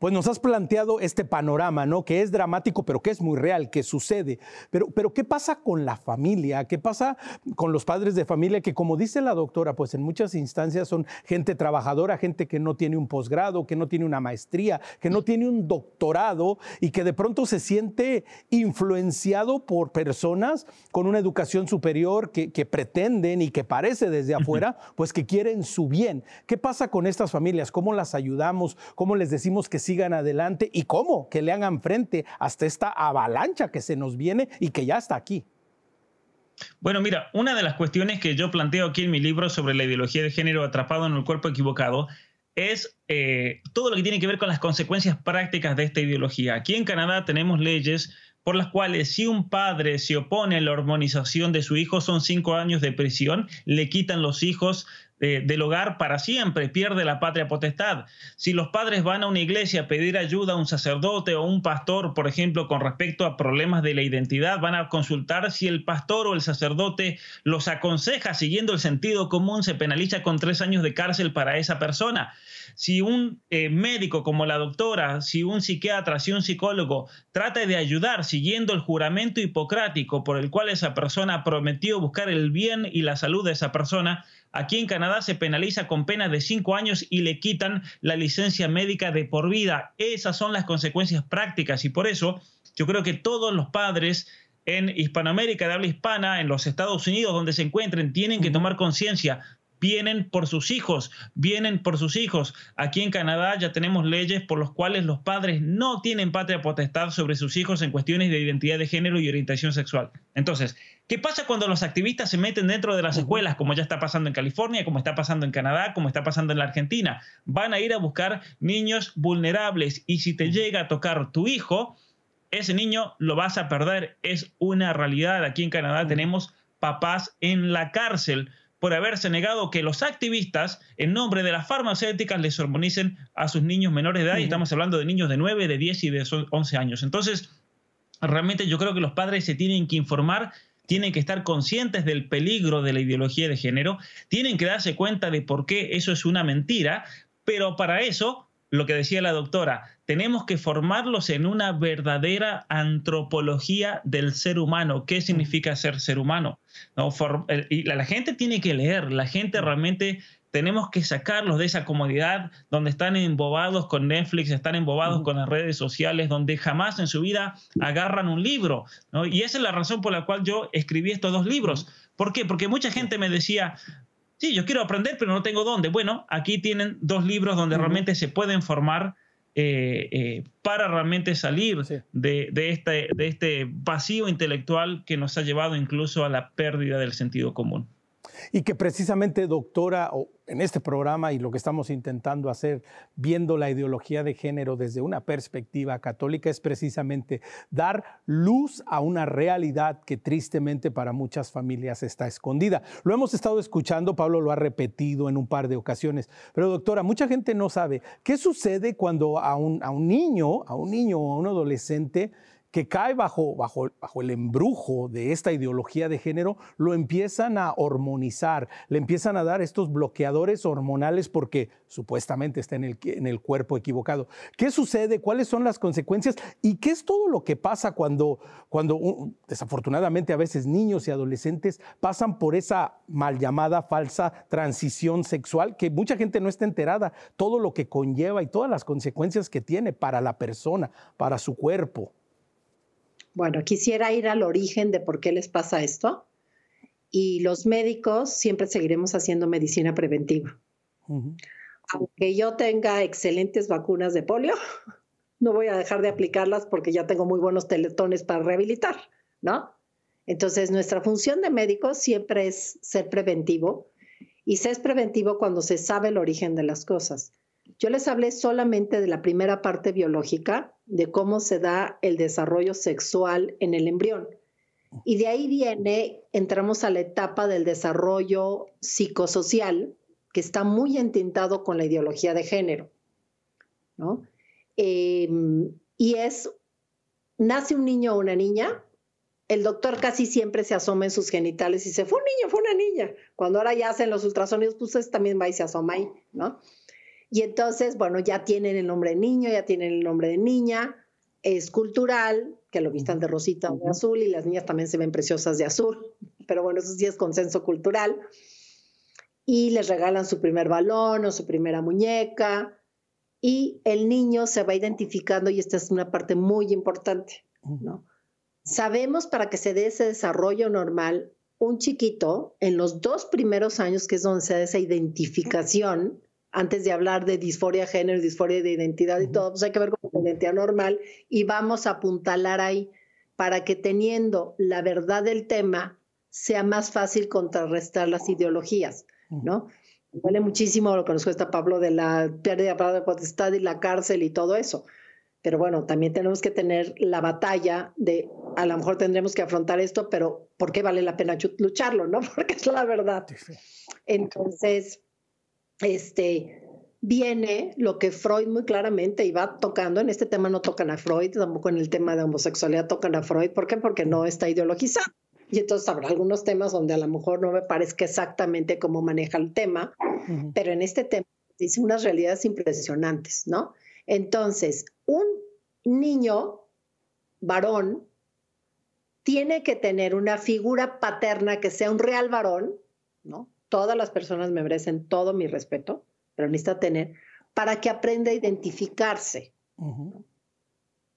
S1: Pues nos has planteado este panorama, ¿no? Que es dramático, pero que es muy real, que sucede. Pero, pero ¿qué pasa con la familia? ¿Qué pasa con los padres de familia que, como dice la doctora, pues en muchas instancias son gente trabajadora, gente que no tiene un posgrado, que no tiene una maestría, que no tiene un doctorado y que de pronto se siente influenciado por personas con una educación superior que, pretenden y que parece desde afuera, pues que quieren su bien. ¿Qué pasa con estas familias? ¿Cómo las ayudamos? ¿Cómo les decimos que sigan adelante? ¿Y cómo? Que le hagan frente hasta esta avalancha que se nos viene y que ya está aquí.
S3: Bueno, mira, una de las cuestiones que yo planteo aquí en mi libro sobre la ideología de género atrapado en el cuerpo equivocado es eh, todo lo que tiene que ver con las consecuencias prácticas de esta ideología. Aquí en Canadá tenemos leyes por las cuales si un padre se opone a la hormonización de su hijo son cinco años de prisión, le quitan los hijos del hogar para siempre, pierde la patria potestad. Si los padres van a una iglesia a pedir ayuda a un sacerdote o un pastor, por ejemplo, con respecto a problemas de la identidad, van a consultar si el pastor o el sacerdote los aconseja siguiendo el sentido común, se penaliza con tres años de cárcel para esa persona. Si un eh, médico como la doctora, si un psiquiatra, si un psicólogo trata de ayudar siguiendo el juramento hipocrático por el cual esa persona prometió buscar el bien y la salud de esa persona, Aquí en Canadá se penaliza con pena de cinco años y le quitan la licencia médica de por vida. Esas son las consecuencias prácticas y por eso yo creo que todos los padres en Hispanoamérica de habla hispana, en los Estados Unidos donde se encuentren, tienen que tomar conciencia vienen por sus hijos, vienen por sus hijos. Aquí en Canadá ya tenemos leyes por las cuales los padres no tienen patria potestad sobre sus hijos en cuestiones de identidad de género y orientación sexual. Entonces, ¿qué pasa cuando los activistas se meten dentro de las escuelas, como ya está pasando en California, como está pasando en Canadá, como está pasando en la Argentina? Van a ir a buscar niños vulnerables y si te llega a tocar tu hijo, ese niño lo vas a perder. Es una realidad. Aquí en Canadá tenemos papás en la cárcel por haberse negado que los activistas, en nombre de las farmacéuticas, les hormonicen a sus niños menores de edad. Y estamos hablando de niños de 9, de 10 y de 11 años. Entonces, realmente yo creo que los padres se tienen que informar tienen que estar conscientes del peligro de la ideología de género, tienen que darse cuenta de por qué eso es una mentira, pero para eso, lo que decía la doctora, tenemos que formarlos en una verdadera antropología del ser humano. ¿Qué significa ser ser humano? ¿No? y la, gente tiene que leer, la gente realmente tenemos que sacarlos de esa comodidad donde están embobados con Netflix, están embobados con las redes sociales, donde jamás en su vida agarran un libro. Y esa es la razón por la cual yo escribí estos dos libros. ¿Por qué? Porque mucha gente me decía, sí, yo quiero aprender, pero no tengo dónde. Bueno, aquí tienen dos libros donde realmente se pueden formar eh, eh, para realmente salir de, este, de este vacío intelectual que nos ha llevado incluso a la pérdida del sentido común.
S1: Y que precisamente, doctora, en este programa y lo que estamos intentando hacer, viendo la ideología de género desde una perspectiva católica, es precisamente dar luz a una realidad que tristemente para muchas familias está escondida. Lo hemos estado escuchando, Pablo lo ha repetido en un par de ocasiones, pero doctora, mucha gente no sabe qué sucede cuando a un, niño, a un niño o a un adolescente, que cae bajo, bajo, bajo el embrujo de esta ideología de género, lo empiezan a hormonizar, le empiezan a dar estos bloqueadores hormonales porque supuestamente está en el, en el cuerpo equivocado. ¿Qué sucede? ¿Cuáles son las consecuencias? ¿Y qué es todo lo que pasa cuando, cuando desafortunadamente a veces niños y adolescentes pasan por esa mal llamada falsa transición sexual que mucha gente no está enterada, todo lo que conlleva y todas las consecuencias que tiene para la persona, para su cuerpo?
S2: Bueno, quisiera ir al origen de por qué les pasa esto. Y los médicos siempre seguiremos haciendo medicina preventiva. Aunque yo tenga excelentes vacunas de polio, no voy a dejar de aplicarlas porque ya tengo muy buenos teletones para rehabilitar, ¿no? Entonces, nuestra función de médico siempre es ser preventivo y se es preventivo cuando se sabe el origen de las cosas. Yo les hablé solamente de la primera parte biológica, de cómo se da el desarrollo sexual en el embrión. Y de ahí viene, entramos a la etapa del desarrollo psicosocial, que está muy entintado con la ideología de género. ¿no? Em, y es, nace un niño o una niña, el doctor casi siempre se asoma en sus genitales y dice, fue un niño, fue una niña. Cuando ahora ya hacen los ultrasonidos, pues también va y se asoma ahí, ¿no? Y entonces, bueno, ya tienen el nombre de niño, ya tienen el nombre de niña, es cultural, que lo vistan de rosita o de azul, y las niñas también se ven preciosas de azul, pero bueno, eso sí es consenso cultural. Y les regalan su primer balón o su primera muñeca, y el niño se va identificando, y esta es una parte muy importante, ¿no? Sabemos para que se dé ese desarrollo normal, un chiquito, en los dos primeros años, que es donde se da esa identificación, antes de hablar de disforia de género, disforia de identidad y todo, pues hay que ver con la identidad normal y vamos a apuntalar ahí para que teniendo la verdad del tema sea más fácil contrarrestar las ideologías, ¿no? Vale muchísimo lo que nos cuesta Pablo de la pérdida de potestad y la cárcel y todo eso. Pero bueno, también tenemos que tener la batalla de, a lo mejor tendremos que afrontar esto, pero ¿por qué vale la pena lucharlo, no? Porque es la verdad. Entonces, este, viene lo que Freud muy claramente iba tocando, en este tema no tocan a Freud, tampoco en el tema de homosexualidad tocan a Freud, ¿por qué? Porque no está ideologizado. Y entonces habrá algunos temas donde a lo mejor no me parezca exactamente cómo maneja el tema, pero en este tema dice unas realidades impresionantes, ¿no? Entonces, un niño varón tiene que tener una figura paterna que sea un real varón, ¿no? Todas las personas me merecen todo mi respeto, pero necesita tener, para que aprenda a identificarse.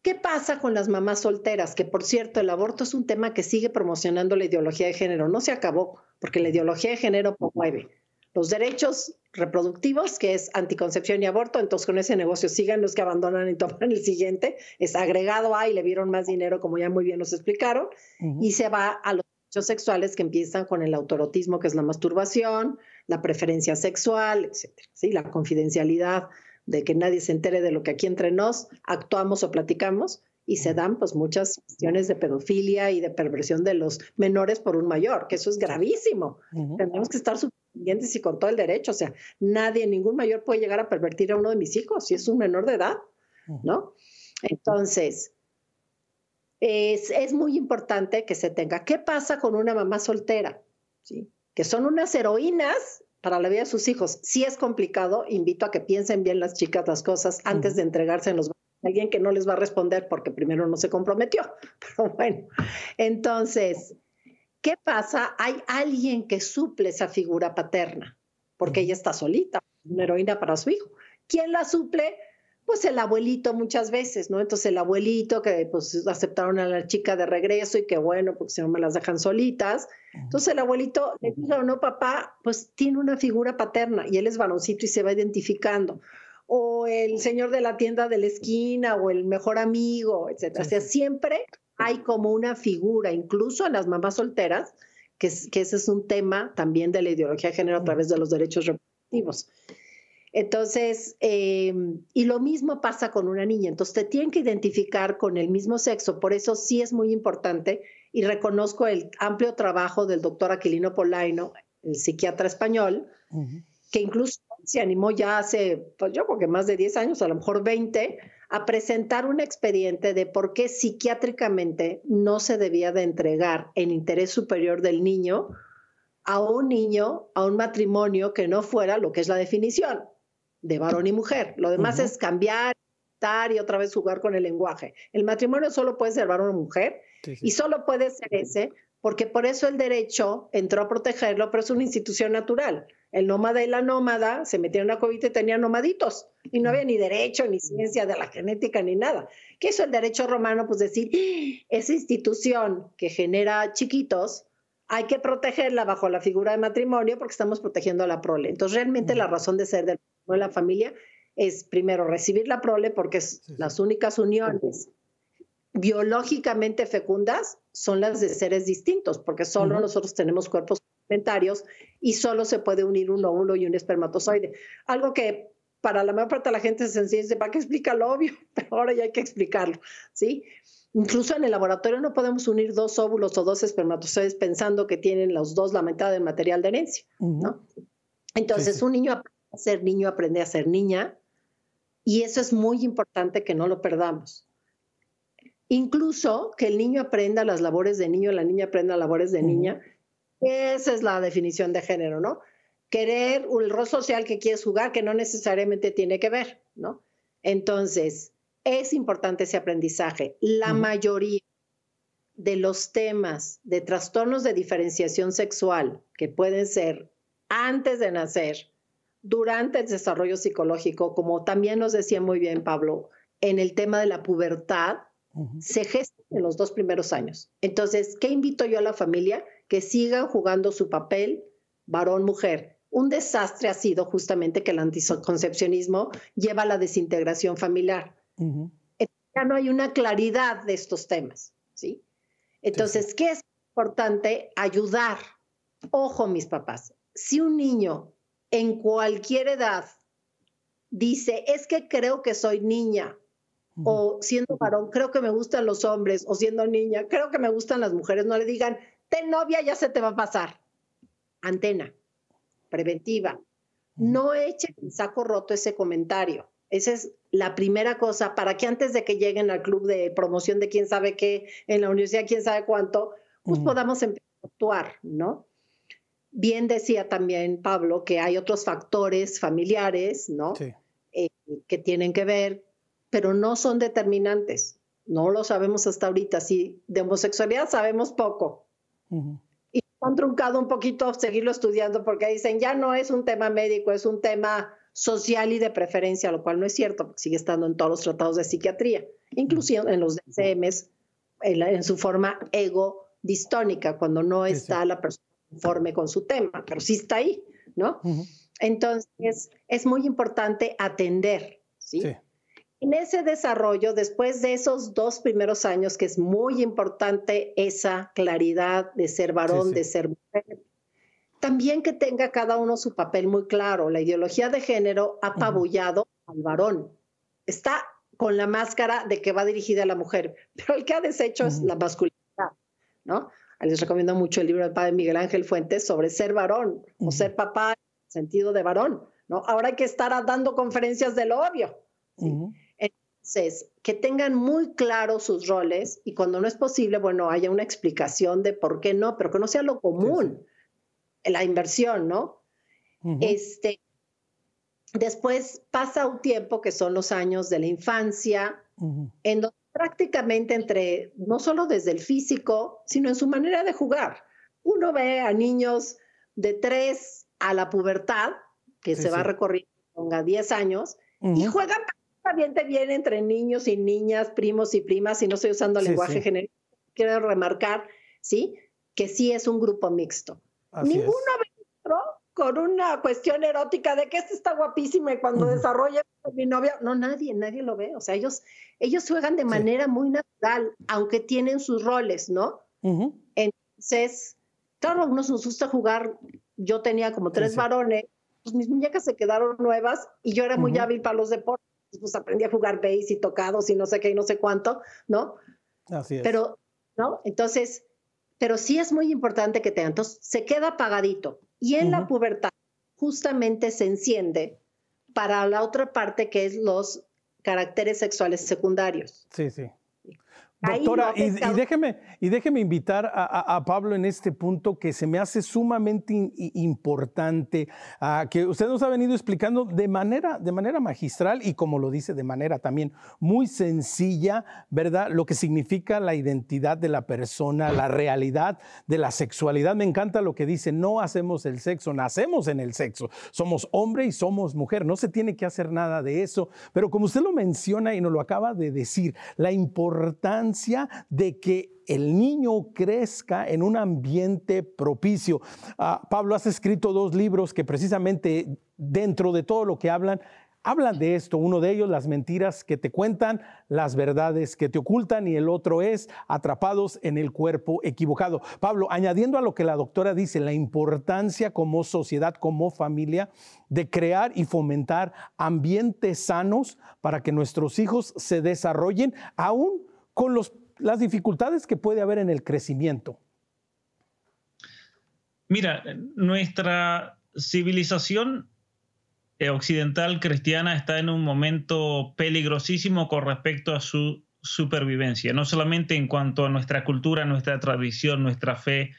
S2: ¿Qué pasa con las mamás solteras? Que por cierto, el aborto es un tema que sigue promocionando la ideología de género. No se acabó, porque la ideología de género promueve los derechos reproductivos, que es anticoncepción y aborto. Entonces, con ese negocio sigan los que abandonan y toman el siguiente. Es agregado a y le vieron más dinero, como ya muy bien nos explicaron. Y se va a los sexuales que empiezan con el autorotismo, que es la masturbación, la preferencia sexual, etcétera. ¿sí? La confidencialidad de que nadie se entere de lo que aquí entre nos actuamos o platicamos y se dan pues muchas cuestiones de pedofilia y de perversión de los menores por un mayor, que eso es gravísimo. Tenemos que estar pendientes y con todo el derecho, o sea, nadie, ningún mayor puede llegar a pervertir a uno de mis hijos si es un menor de edad, ¿no? Entonces, es, es, muy importante que se tenga. ¿Qué pasa con una mamá soltera? ¿Sí? Que son unas heroínas para la vida de sus hijos. Si es complicado, invito a que piensen bien las chicas las cosas antes de entregarse en los alguien que no les va a responder porque primero no se comprometió. Pero bueno, entonces, ¿qué pasa? Hay alguien que suple esa figura paterna, porque ella está solita, una heroína para su hijo. ¿Quién la suple? Pues el abuelito muchas veces, ¿no? Entonces el abuelito que pues aceptaron a la chica de regreso y que bueno, porque si no me las dejan solitas. Entonces el abuelito le dijo, no, papá, pues tiene una figura paterna y él es varoncito y se va identificando. O el señor de la tienda de la esquina o el mejor amigo, etcétera. O sea, siempre hay como una figura, incluso en las mamás solteras, que, que ese es un tema también de la ideología de género a través de los derechos reproductivos. Entonces, eh, y lo mismo pasa con una niña. Entonces, te tienen que identificar con el mismo sexo. Por eso sí es muy importante y reconozco el amplio trabajo del doctor Aquilino Polaino, el psiquiatra español, que incluso se animó ya hace, pues yo creo que más de 10 años, a lo mejor 20, a presentar un expediente de por qué psiquiátricamente no se debía de entregar el interés superior del niño a un niño, a un matrimonio que no fuera lo que es la definición de varón y mujer. Lo demás es cambiar, estar y otra vez jugar con el lenguaje. El matrimonio solo puede ser varón o mujer y solo puede ser ese porque por eso el derecho entró a protegerlo, pero es una institución natural. El nómada y la nómada se metieron en la COVID y tenían nomaditos y no había ni derecho, ni ciencia de la genética, ni nada. ¿Qué es el derecho romano? Pues decir, ¡Ah! esa institución que genera chiquitos, hay que protegerla bajo la figura de matrimonio porque estamos protegiendo a la prole. Entonces, realmente la razón de ser del de la familia es primero recibir la prole porque las únicas uniones biológicamente fecundas son las de seres distintos, porque solo nosotros tenemos cuerpos complementarios y solo se puede unir uno uno y un espermatozoide. Algo que para la mayor parte de la gente es sencillo, ¿para qué explica lo obvio? Pero ahora ya hay que explicarlo, ¿sí? Incluso en el laboratorio no podemos unir dos óvulos o dos espermatozoides pensando que tienen los dos la mitad del material de herencia, ¿no? Entonces, un niño aprende ser niño, aprende a ser niña, y eso es muy importante que no lo perdamos. Incluso que el niño aprenda las labores de niño, la niña aprenda labores de niña, esa es la definición de género, ¿no? Querer el rol social que quieres jugar, que no necesariamente tiene que ver, ¿no? Entonces, es importante ese aprendizaje. La mayoría de los temas de trastornos de diferenciación sexual que pueden ser antes de nacer, durante el desarrollo psicológico, como también nos decía muy bien Pablo, en el tema de la pubertad, se gestan en los dos primeros años. Entonces, ¿qué invito yo a la familia? Que sigan jugando su papel varón-mujer. Un desastre ha sido justamente que el anticoncepcionismo lleva a la desintegración familiar ya no hay una claridad de estos temas, ¿sí? Entonces, ¿qué es importante? Ayudar. Ojo, mis papás, si un niño en cualquier edad dice, es que creo que soy niña, o siendo varón, creo que me gustan los hombres, o siendo niña, creo que me gustan las mujeres, no le digan, ten novia, ya se te va a pasar. Antena, preventiva. no echen en saco roto ese comentario. Esa es la primera cosa para que antes de que lleguen al club de promoción de quién sabe qué, en la universidad quién sabe cuánto, pues podamos empezar a actuar, ¿no? Bien decía también Pablo que hay otros factores familiares, ¿no? Eh, que tienen que ver, pero no son determinantes. No lo sabemos hasta ahorita. Sí, de homosexualidad sabemos poco. Y han truncado un poquito seguirlo estudiando porque dicen ya no es un tema médico, es un tema social y de preferencia, lo cual no es cierto, porque sigue estando en todos los tratados de psiquiatría, inclusive en los DCMs, en, su forma ego distónica, cuando no está la persona conforme con su tema, pero sí está ahí, ¿no? Entonces, es muy importante atender, ¿sí? En ese desarrollo, después de esos dos primeros años, que es muy importante esa claridad de ser varón, de ser mujer, también que tenga cada uno su papel muy claro. La ideología de género ha apabullado al varón. Está con la máscara de que va dirigida a la mujer, pero el que ha deshecho es la masculinidad, ¿no? Les recomiendo mucho el libro del padre Miguel Ángel Fuentes sobre ser varón o ser papá en sentido de varón, ¿no? Ahora hay que estar dando conferencias de lo obvio. Entonces, que tengan muy claros sus roles y cuando no es posible, bueno, haya una explicación de por qué no, pero que no sea lo común, la inversión, ¿no? Este, después pasa un tiempo que son los años de la infancia, en donde prácticamente entre, no solo desde el físico, sino en su manera de jugar. Uno ve a niños de 3 a la pubertad, que se va recorriendo a 10 años, y juegan bien bien entre niños y niñas, primos y primas, y no estoy usando lenguaje genérico. Quiero remarcar, ¿sí? Que sí es un grupo mixto. Ninguno con una cuestión erótica de que este está guapísimo y cuando desarrolla mi novia, no, nadie, nadie lo ve. O sea, ellos, ellos juegan de manera muy natural, aunque tienen sus roles, ¿no? Entonces, claro, a unos nos gusta jugar. Yo tenía como tres varones, pues mis muñecas se quedaron nuevas y yo era muy hábil para los deportes. Pues aprendí a jugar bass y tocados y no sé qué y no sé cuánto, ¿no?
S1: Así es.
S2: Pero, ¿no? Entonces, pero sí es muy importante que tengan. Entonces, se queda apagadito. Y en la pubertad, justamente se enciende para la otra parte que es los caracteres sexuales secundarios.
S1: Sí, sí. Doctora, y, déjeme, y déjeme invitar a, Pablo en este punto que se me hace sumamente importante, que usted nos ha venido explicando de manera, de manera magistral y como lo dice, de manera también muy sencilla, ¿verdad? Lo que significa la identidad de la persona, la realidad de la sexualidad. Me encanta lo que dice, no hacemos el sexo, nacemos en el sexo. Somos hombre y somos mujer, no se tiene que hacer nada de eso, pero como usted lo menciona y nos lo acaba de decir, la importancia de que el niño crezca en un ambiente propicio. Ah, Pablo, has escrito dos libros que precisamente dentro de todo lo que hablan, hablan de esto. Uno de ellos, las mentiras que te cuentan, las verdades que te ocultan, y el otro es atrapados en el cuerpo equivocado. Pablo, añadiendo a lo que la doctora dice, la importancia como sociedad, como familia, de crear y fomentar ambientes sanos para que nuestros hijos se desarrollen aún con las dificultades que puede haber en el crecimiento?
S3: Mira, nuestra civilización eh, occidental cristiana está en un momento peligrosísimo con respecto a su supervivencia, no solamente en cuanto a nuestra cultura, nuestra tradición, nuestra fe,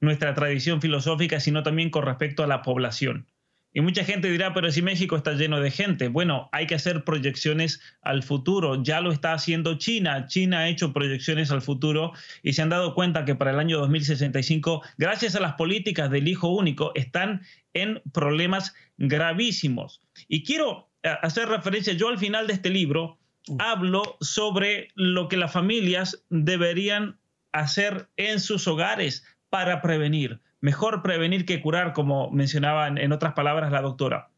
S3: nuestra tradición filosófica, sino también con respecto a la población. Y mucha gente dirá, pero si México está lleno de gente, bueno, hay que hacer proyecciones al futuro. Ya lo está haciendo China. China ha hecho proyecciones al futuro y se han dado cuenta que para el año 2065, gracias a las políticas del hijo único, están en problemas gravísimos. Y quiero eh, hacer referencia, yo al final de este libro hablo sobre lo que las familias deberían hacer en sus hogares para prevenir mejor prevenir que curar, como mencionaba en otras palabras la doctora.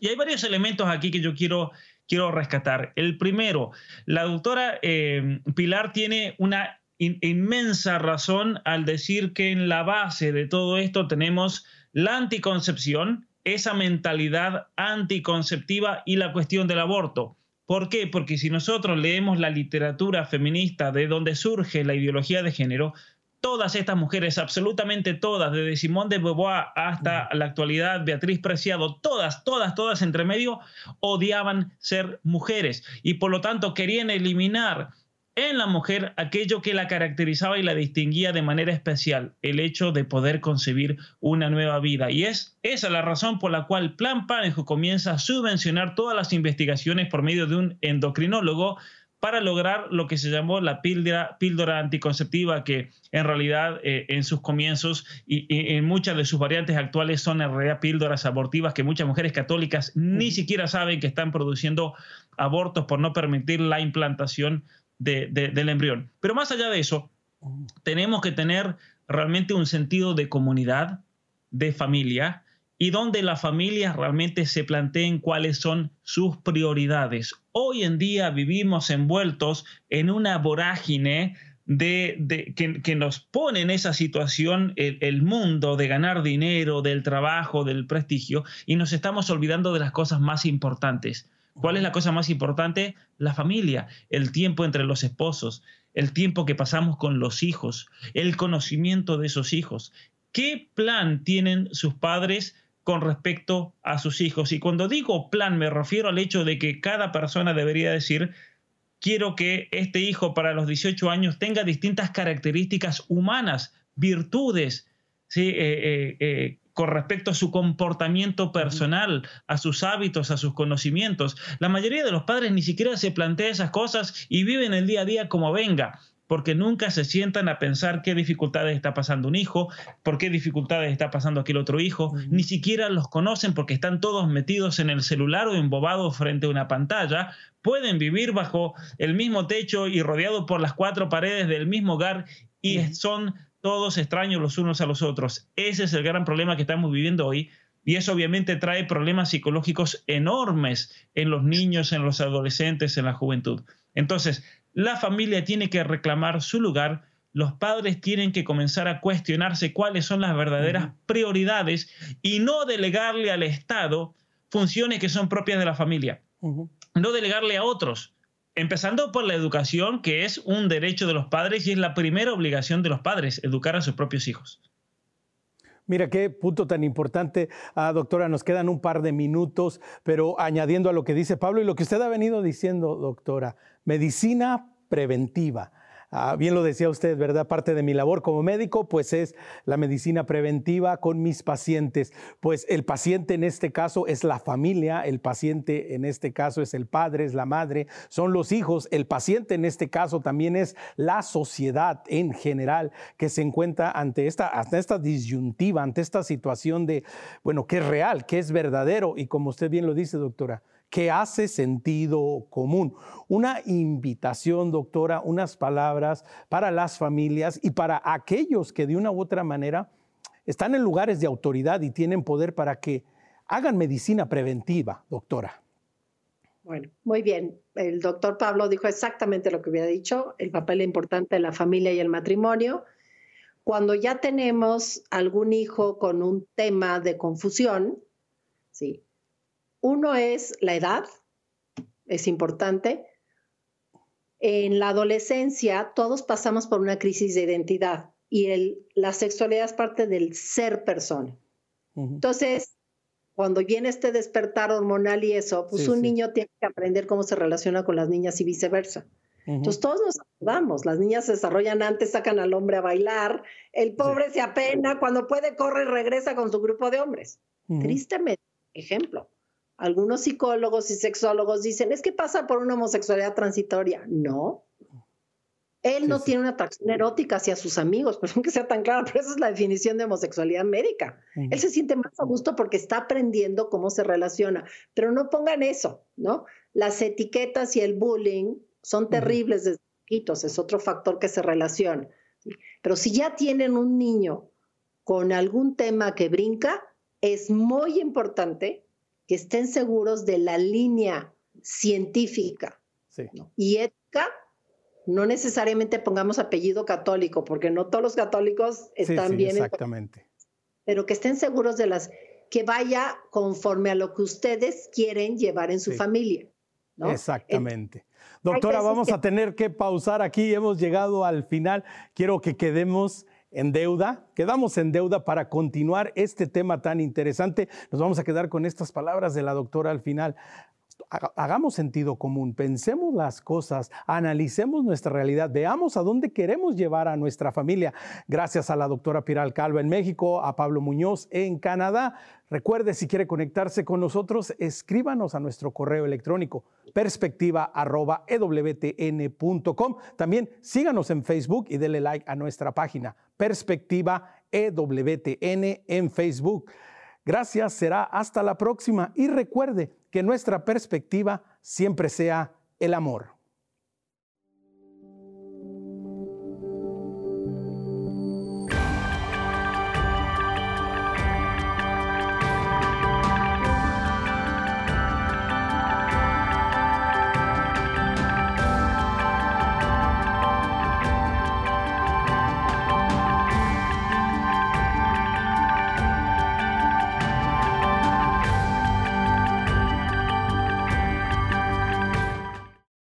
S3: Y hay varios elementos aquí que yo quiero, quiero rescatar. El primero, la doctora eh, Pilar tiene una inmensa razón al decir que en la base de todo esto tenemos la anticoncepción, esa mentalidad anticonceptiva y la cuestión del aborto. ¿Por qué? Porque si nosotros leemos la literatura feminista de donde surge la ideología de género, todas estas mujeres, absolutamente todas, desde Simón de Beauvoir hasta la actualidad, Beatriz Preciado, todas, todas, todas entre medio, odiaban ser mujeres y por lo tanto querían eliminar en la mujer aquello que la caracterizaba y la distinguía de manera especial, el hecho de poder concebir una nueva vida. Y es esa la razón por la cual Plan Panejo comienza a subvencionar todas las investigaciones por medio de un endocrinólogo para lograr lo que se llamó la píldora, píldora anticonceptiva, que en realidad eh, en sus comienzos y, en muchas de sus variantes actuales son en realidad píldoras abortivas que muchas mujeres católicas ni siquiera saben que están produciendo abortos por no permitir la implantación del embrión. Pero más allá de eso, tenemos que tener realmente un sentido de comunidad, de familia, y donde las familias realmente se planteen cuáles son sus prioridades. Hoy en día vivimos envueltos en una vorágine de, que, nos pone en esa situación el, el, mundo de ganar dinero, del trabajo, del prestigio, y nos estamos olvidando de las cosas más importantes. ¿Cuál es la cosa más importante? La familia, el tiempo entre los esposos, el tiempo que pasamos con los hijos, el conocimiento de esos hijos. ¿Qué plan tienen sus padres con respecto a sus hijos. Y cuando digo plan me refiero al hecho de que cada persona debería decir, quiero que este hijo para los 18 años tenga distintas características humanas, virtudes, ¿sí? Eh, eh, eh, con respecto a su comportamiento personal, a sus hábitos, a sus conocimientos. La mayoría de los padres ni siquiera se plantea esas cosas y viven el día a día como venga porque nunca se sientan a pensar qué dificultades está pasando un hijo, por qué dificultades está pasando aquel otro hijo, ni siquiera los conocen porque están todos metidos en el celular o embobados frente a una pantalla, pueden vivir bajo el mismo techo y rodeados por las cuatro paredes del mismo hogar y son todos extraños los unos a los otros. Ese es el gran problema que estamos viviendo hoy. Y eso obviamente trae problemas psicológicos enormes en los niños, en los adolescentes, en la juventud. Entonces, la familia tiene que reclamar su lugar, los padres tienen que comenzar a cuestionarse cuáles son las verdaderas prioridades y no delegarle al Estado funciones que son propias de la familia, no delegarle a otros, empezando por la educación, que es un derecho de los padres y es la primera obligación de los padres, educar a sus propios hijos.
S1: Mira qué punto tan importante, ah, doctora. Nos quedan un par de minutos, pero añadiendo a lo que dice Pablo y lo que usted ha venido diciendo, doctora, medicina preventiva. Ah, bien lo decía usted, ¿verdad? Parte de mi labor como médico, pues es la medicina preventiva con mis pacientes. Pues el paciente en este caso es la familia, el paciente en este caso es el padre, es la madre, son los hijos. El paciente en este caso también es la sociedad en general que se encuentra ante esta, ante esta disyuntiva, ante esta situación de, bueno, que es real, que es verdadero. Y como usted bien lo dice, doctora, que hace sentido común. Una invitación, doctora, unas palabras para las familias y para aquellos que de una u otra manera están en lugares de autoridad y tienen poder para que hagan medicina preventiva, doctora.
S2: Bueno, muy bien. El doctor Pablo dijo exactamente lo que había dicho, el papel importante de la familia y el matrimonio. Cuando ya tenemos algún hijo con un tema de confusión, sí, uno es la edad, es importante. En la adolescencia todos pasamos por una crisis de identidad y la sexualidad es parte del ser persona. Entonces, cuando viene este despertar hormonal y eso, pues un niño tiene que aprender cómo se relaciona con las niñas y viceversa. Entonces todos nos ayudamos, las niñas se desarrollan antes, sacan al hombre a bailar, el pobre se apena, cuando puede corre y regresa con su grupo de hombres. Tristemente, ejemplo algunos psicólogos y sexólogos dicen, es que pasa por una homosexualidad transitoria. No. Él no tiene una atracción erótica hacia sus amigos, perdón que sea tan claro, pero esa es la definición de homosexualidad médica. Él se siente más a gusto porque está aprendiendo cómo se relaciona, pero no pongan eso, ¿no? Las etiquetas y el bullying son terribles desde chiquitos, es otro factor que se relaciona. Pero si ya tienen un niño con algún tema que brinca, es muy importante que estén seguros de la línea científica y ética, no necesariamente pongamos apellido católico, porque no todos los católicos están bien.
S1: Exactamente.
S2: pero que estén seguros de las, que vaya conforme a lo que ustedes quieren llevar en su familia.
S1: Exactamente. Doctora, vamos a tener que pausar aquí, hemos llegado al final. Quiero que quedemos en deuda, quedamos en deuda para continuar este tema tan interesante. Nos vamos a quedar con estas palabras de la doctora al final. Hagamos sentido común, pensemos las cosas, analicemos nuestra realidad, veamos a dónde queremos llevar a nuestra familia. Gracias a la doctora Piral Calva en México, a Pablo Muñoz en Canadá. Recuerde, si quiere conectarse con nosotros, escríbanos a nuestro correo electrónico perspectiva.ewtn.com. También síganos en Facebook y denle like a nuestra página Perspectiva EWTN en Facebook. Gracias, será hasta la próxima y recuerde que nuestra perspectiva siempre sea el amor.